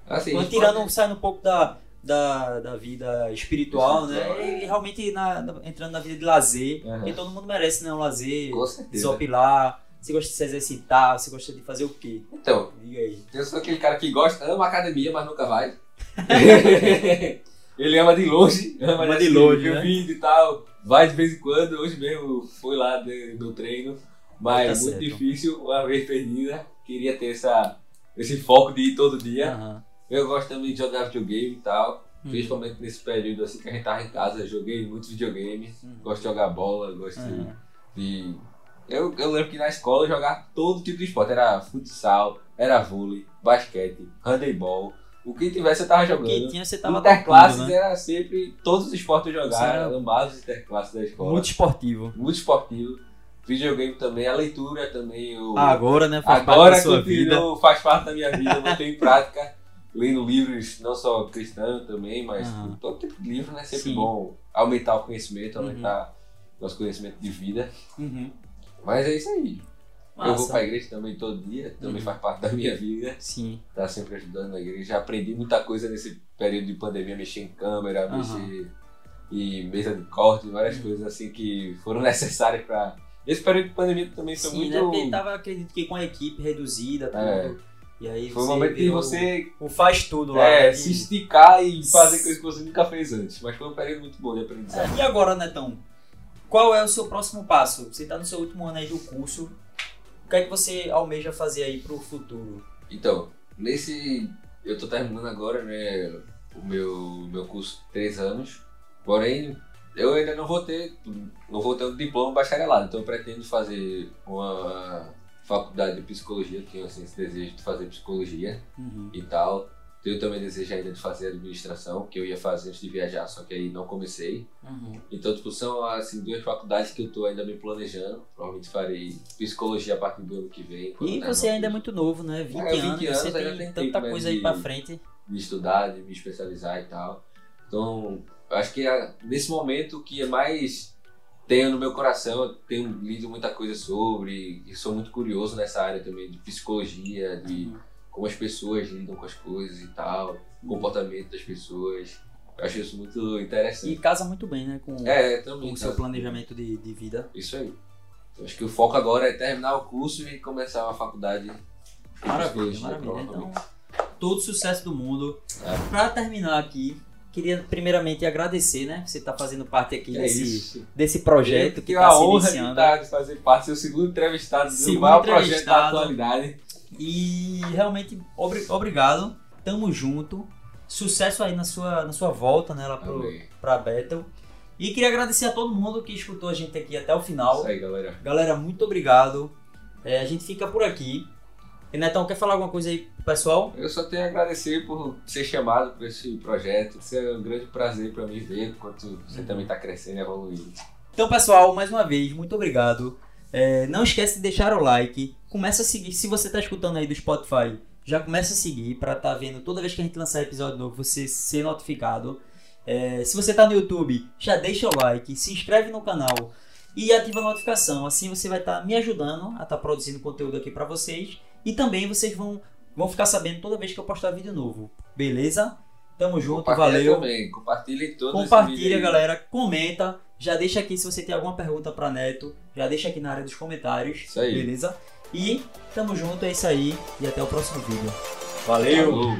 Assim, Quando esporte- tirando, saindo um pouco da, da, da vida espiritual, Espiritual, né? é. E realmente na- na- entrando na vida de lazer. Aham. Porque todo mundo merece, né? Um lazer, desopilar. Você gosta de se exercitar, você gosta de fazer o quê? Então, Diga aí. eu sou aquele cara que gosta, ama academia, mas nunca vai. Ele ama de longe, ama, Ama de de longe, né? vídeo e tal. Vai de vez em quando, hoje mesmo fui lá de- no treino, mas Tá muito certo. difícil, uma vez perdida. Queria ter essa, esse foco de ir todo dia. Aham. Eu gosto também de jogar videogame e tal. Hum. Principalmente nesse período assim que a gente tava em casa, joguei muito videogame. Uhum. Gosto de jogar bola, gosto de- Aham. de. Eu, eu lembro que na escola eu jogava todo tipo de esporte. Era futsal, era vôlei, basquete, handebol. O que tivesse eu tava O que jogando. tinha, você tava Interclasses tocando, né? era sempre. Todos os esportes eu jogava, era- amava os interclasses da escola. Muito esportivo. Muito esportivo. Videogame também, a leitura também. Eu, Agora, né? Faz agora parte da sua vida. faz parte da minha vida, eu botei em prática. Lendo livros, não só cristãos também, mas tipo, todo tipo de livro, né? Sempre Sim. bom aumentar o conhecimento, Uhum. aumentar nosso conhecimento de vida. Uhum. Mas é isso aí. Eu vou Massa. pra igreja também todo dia, também Uhum. faz parte da minha vida. Sim. Tá sempre ajudando na igreja. Já aprendi muita coisa nesse período de pandemia, mexer em câmera, mexer em mesa de corte, várias Uhum. coisas assim que foram necessárias pra. Esse período de pandemia também foi Sim, muito. né? Porque tava, acredito que com a equipe reduzida, tudo. É. E aí Foi o momento de você o faz tudo lá. é, né? se esticar e fazer coisas que você nunca fez antes. Mas foi um período muito bom de aprendizado. É, E agora, Netão? Qual é o seu próximo passo? Você está no seu último ano aí do curso. O que é que você almeja fazer aí pro futuro? Então, nesse. Eu tô terminando agora, né? O meu, meu curso de três anos. Porém, eu ainda não vou ter. Não vou ter um diploma bacharelado. Então eu pretendo fazer uma faculdade de psicologia. Tenho assim, esse desejo de fazer psicologia e tal. Eu também desejo ainda de fazer administração, que eu ia fazer antes de viajar, só que aí não comecei. Uhum. Então, tipo, são assim, duas faculdades que eu tô ainda me planejando. Provavelmente farei psicologia a partir do ano que vem. E você ainda é muito novo, né? 20, É, 20 anos, anos, você tem tem tanta tempo, coisa né, aí pra de- frente. de estudar, de me especializar e tal. Então, eu acho que é nesse momento que é mais tenho no meu coração, eu tenho lido muita coisa sobre, e sou muito curioso nessa área também de psicologia, de Uhum. como as pessoas lidam com as coisas e tal, o comportamento das pessoas. Eu acho isso muito E interessante. casa muito bem, né? Com, É, com também. o seu planejamento de, de vida. Isso aí. Eu acho que o foco agora é terminar o curso e começar uma faculdade. de Maravilha, psicologia, maravilha. Então, todo sucesso do mundo. É. Pra terminar aqui, queria primeiramente agradecer, né? Você tá fazendo parte aqui É desse, isso. desse projeto Eu que tá a se honra de, iniciando. estar- de fazer parte do segundo entrevistado do Segundo maior projeto da atualidade. E realmente, obri- obrigado. Tamo junto. Sucesso aí na sua, na sua volta, né? Lá pro, Amém. pra Bethel. E queria agradecer a todo mundo que escutou a gente aqui até o final. Isso aí, galera. Galera, muito obrigado. É, a gente fica por aqui. E Netão, quer falar alguma coisa aí pessoal? Eu só tenho a agradecer por ser chamado por esse projeto. Isso é um grande prazer para mim ver enquanto você Uhum. também está crescendo e evoluindo. Então, pessoal, mais uma vez, muito obrigado. É, não esquece de deixar o like. Começa a seguir. Se você está escutando aí do Spotify, já começa a seguir para estar vendo toda vez que a gente lançar episódio novo, você ser notificado. É, se você está no YouTube, já deixa o like, se inscreve no canal e ativa a notificação. Assim você vai estar me ajudando a estar produzindo conteúdo aqui para vocês. E também vocês vão, vão ficar sabendo toda vez que eu postar vídeo novo. Beleza? Tamo junto, valeu. também. Compartilha em todos Compartilha, galera. Comenta. Já deixa aqui se você tem alguma pergunta pra Neto. Já deixa aqui na área dos comentários. Isso aí. Beleza? E tamo junto, é isso aí. E até o próximo vídeo. Valeu! Falou.